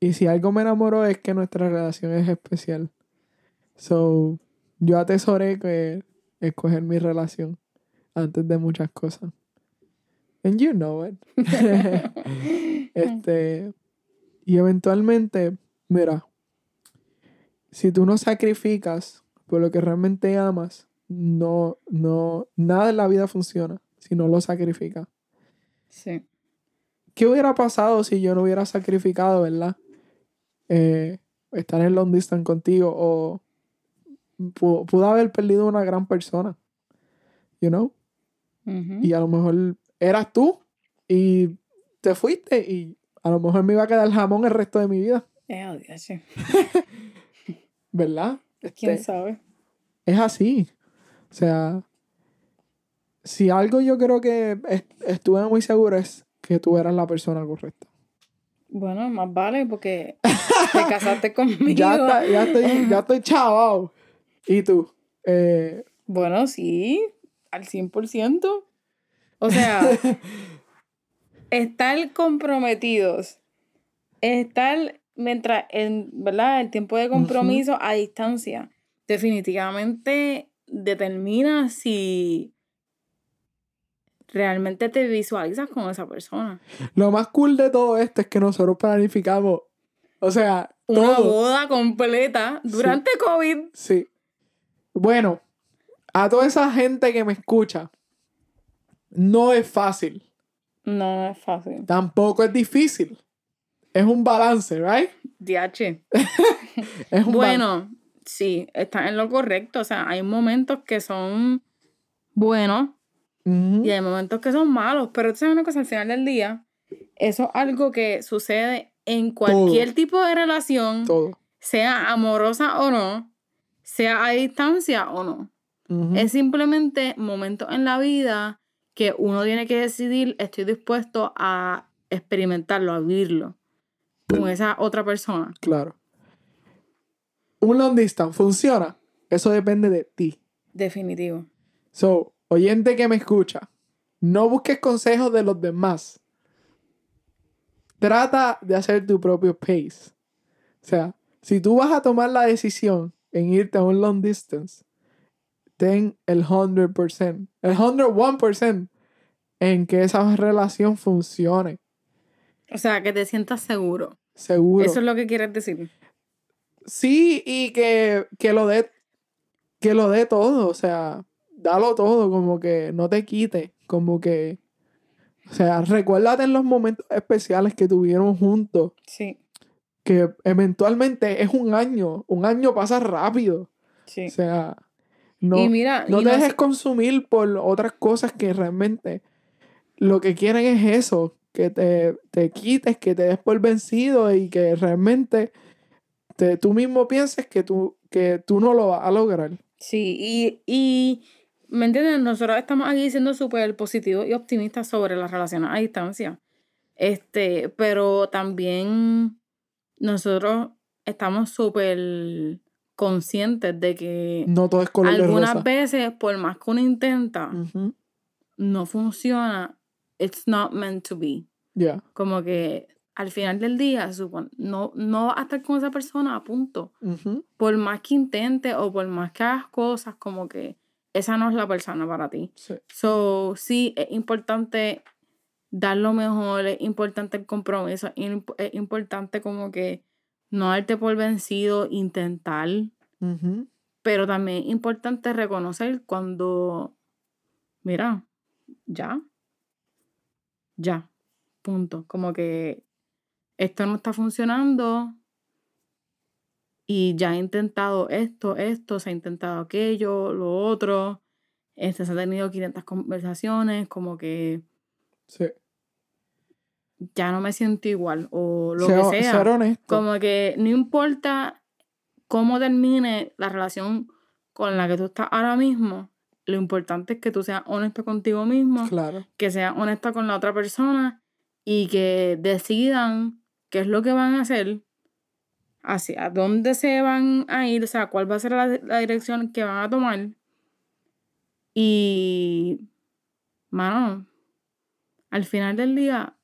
y si algo me enamoró es que nuestra relación es especial. So, yo atesoré que escoger mi relación antes de muchas cosas. And you know it. este, y eventualmente, mira, si tú no sacrificas por lo que realmente amas, no, no, nada en la vida funciona si no lo sacrificas. Sí. ¿Qué hubiera pasado si yo no hubiera sacrificado, verdad? Eh, estar en long distance contigo o pu- pude haber perdido una gran persona. You know? Y a lo mejor eras tú y te fuiste y a lo mejor me iba a quedar jamón el resto de mi vida, Eh, odiache. ¿verdad? ¿Quién Este, sabe? es así. O sea, si algo yo creo que est- estuve muy seguro es que tú eras la persona correcta. Bueno, más vale porque te casaste conmigo. Ya, está- ya estoy, ya estoy chavao. ¿Y tú? Eh, Bueno, sí, al 100%. O sea, estar comprometidos, estar mientras, en, ¿verdad? El tiempo de compromiso a distancia, definitivamente determina si realmente te visualizas con esa persona. lo más cool de todo esto es que nosotros planificamos, o sea, Una todo. boda completa durante COVID. Sí. Bueno, a toda esa gente que me escucha, no es fácil. No, es fácil. Tampoco es difícil. Es un balance, ¿right? DH. Es un balance. Bueno, sí, está en lo correcto. O sea, hay momentos que son buenos y hay momentos que son malos. Pero tú sabes una cosa, al final del día, eso es algo que sucede en cualquier tipo de relación, Todo. sea amorosa o no, sea a distancia o no. Es simplemente momentos en la vida que uno tiene que decidir, estoy dispuesto a experimentarlo, a vivirlo con esa otra persona. Claro. Un long distance funciona. Eso depende de ti. Definitivo. So, oyente que me escucha, no busques consejos de los demás. Trata de hacer tu propio pace. O sea, si tú vas a tomar la decisión en irte a un long distance, ten el 100%, el 101% en que esa relación funcione. O sea, que te sientas seguro. Seguro. Eso es lo que quieres decir. Sí, y que, que lo dé que lo dé todo, o sea, dalo todo, como que no te quite, como que, o sea, recuérdate en los momentos especiales que tuvieron juntos, Sí, que eventualmente es un año, un año pasa rápido, sí. o sea, no, y mira, no y te no dejes consumir por otras cosas que realmente lo que quieren es eso, que te, te quites, que te des por vencido y que realmente te, tú mismo pienses que tú, que tú no lo vas a lograr. Sí, y, y ¿me entiendes? Nosotros estamos aquí siendo súper positivos y optimistas sobre las relaciones a distancia. Este, pero también nosotros estamos súper conscientes de que No todo es color de algunas rosa. veces, por más que uno intenta, no funciona. It's not meant to be. Ya. Como que al final del día, no, no vas a estar con esa persona a punto. Por más que intentes o por más que hagas cosas, como que esa no es la persona para ti. Sí. So, sí, es importante dar lo mejor, es importante el compromiso, es imp- es importante como que no darte por vencido, intentar, pero también es importante reconocer cuando, mira, ya, ya, punto. Como que esto no está funcionando y ya he intentado esto, esto, se ha intentado aquello, lo otro, este, se han tenido 500 conversaciones, como que Sí. ya no me siento igual o lo Sea- que sea. Ser honesto. Como que no importa cómo termine la relación con la que tú estás ahora mismo, lo importante es que tú seas honesto contigo mismo, Claro. que seas honesto con la otra persona y que decidan qué es lo que van a hacer, hacia dónde se van a ir, o sea, cuál va a ser la, la dirección que van a tomar. Y, mano, al final del día,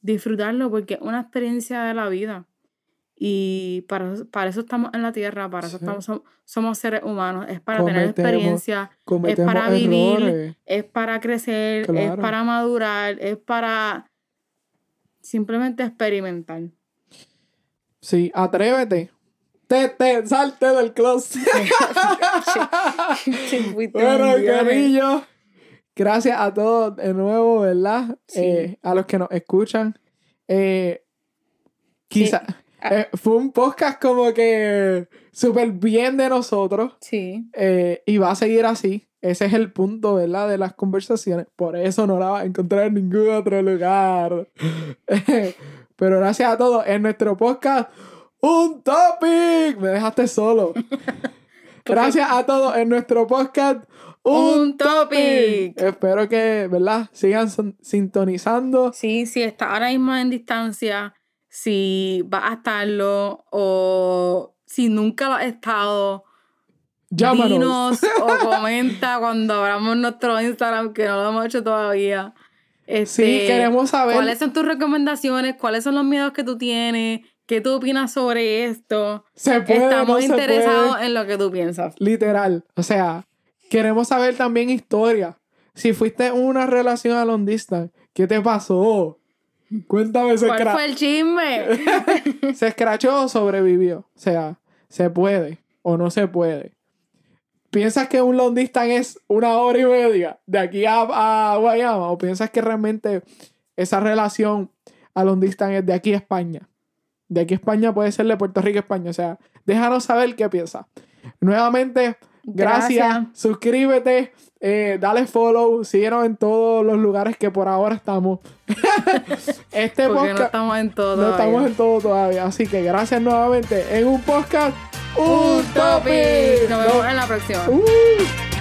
disfrutarlo porque es una experiencia de la vida. Y para, eso- para eso estamos en la tierra, para eso estamos, som- somos seres humanos. Es para tener experiencia, Cometemos para vivir, errores. es para crecer, es para madurar, es para simplemente experimentar. Sí, atrévete. Te, te, salte del closet. Bueno, cariño. Gracias a todos de nuevo, ¿verdad? Sí. Eh, a los que nos escuchan. Eh, quizá Ah. eh, fue un podcast como que súper bien de nosotros. Sí, eh, y va a seguir así. Ese es el punto, ¿verdad? De las conversaciones. Por eso no la vas a encontrar en ningún otro lugar. Pero gracias a todos. En nuestro podcast, un topic. Me dejaste solo. Gracias a todos en nuestro podcast. Un, topic. Espero que, ¿verdad? Sigan sintonizando. sí, si estás ahora mismo en distancia, si vas a estarlo o si nunca lo has estado, Llámanos. dinos o comenta cuando abramos nuestro Instagram, que no lo hemos hecho todavía. Sí, Este, queremos saber. ¿Cuáles son tus recomendaciones? ¿Cuáles son los miedos que tú tienes? ¿Qué tú opinas sobre esto? Se puede, Estamos no interesados en lo que tú piensas. Literal. O sea, queremos saber también historia. Si fuiste una relación a long distance, ¿qué te pasó? Cuéntame, ¿se, ¿Cuál fue el chisme? ¿se escrachó o sobrevivió? O sea, ¿se puede o no se puede? ¿Piensas que un long distance es una hora y media de aquí a, a Guayama? ¿O piensas que realmente esa relación a long distance es de aquí a España? De aquí a España puede ser de Puerto Rico a España. O sea, déjanos saber qué piensas. Nuevamente, gracias. Gracias. Suscríbete, eh, dale follow, síguenos en todos los lugares que por ahora estamos. este Porque no podcast estamos en todo. no todavía. estamos en todo todavía. Así que gracias nuevamente en un podcast. Un Un topic. topic. Nos vemos en la próxima. Uh.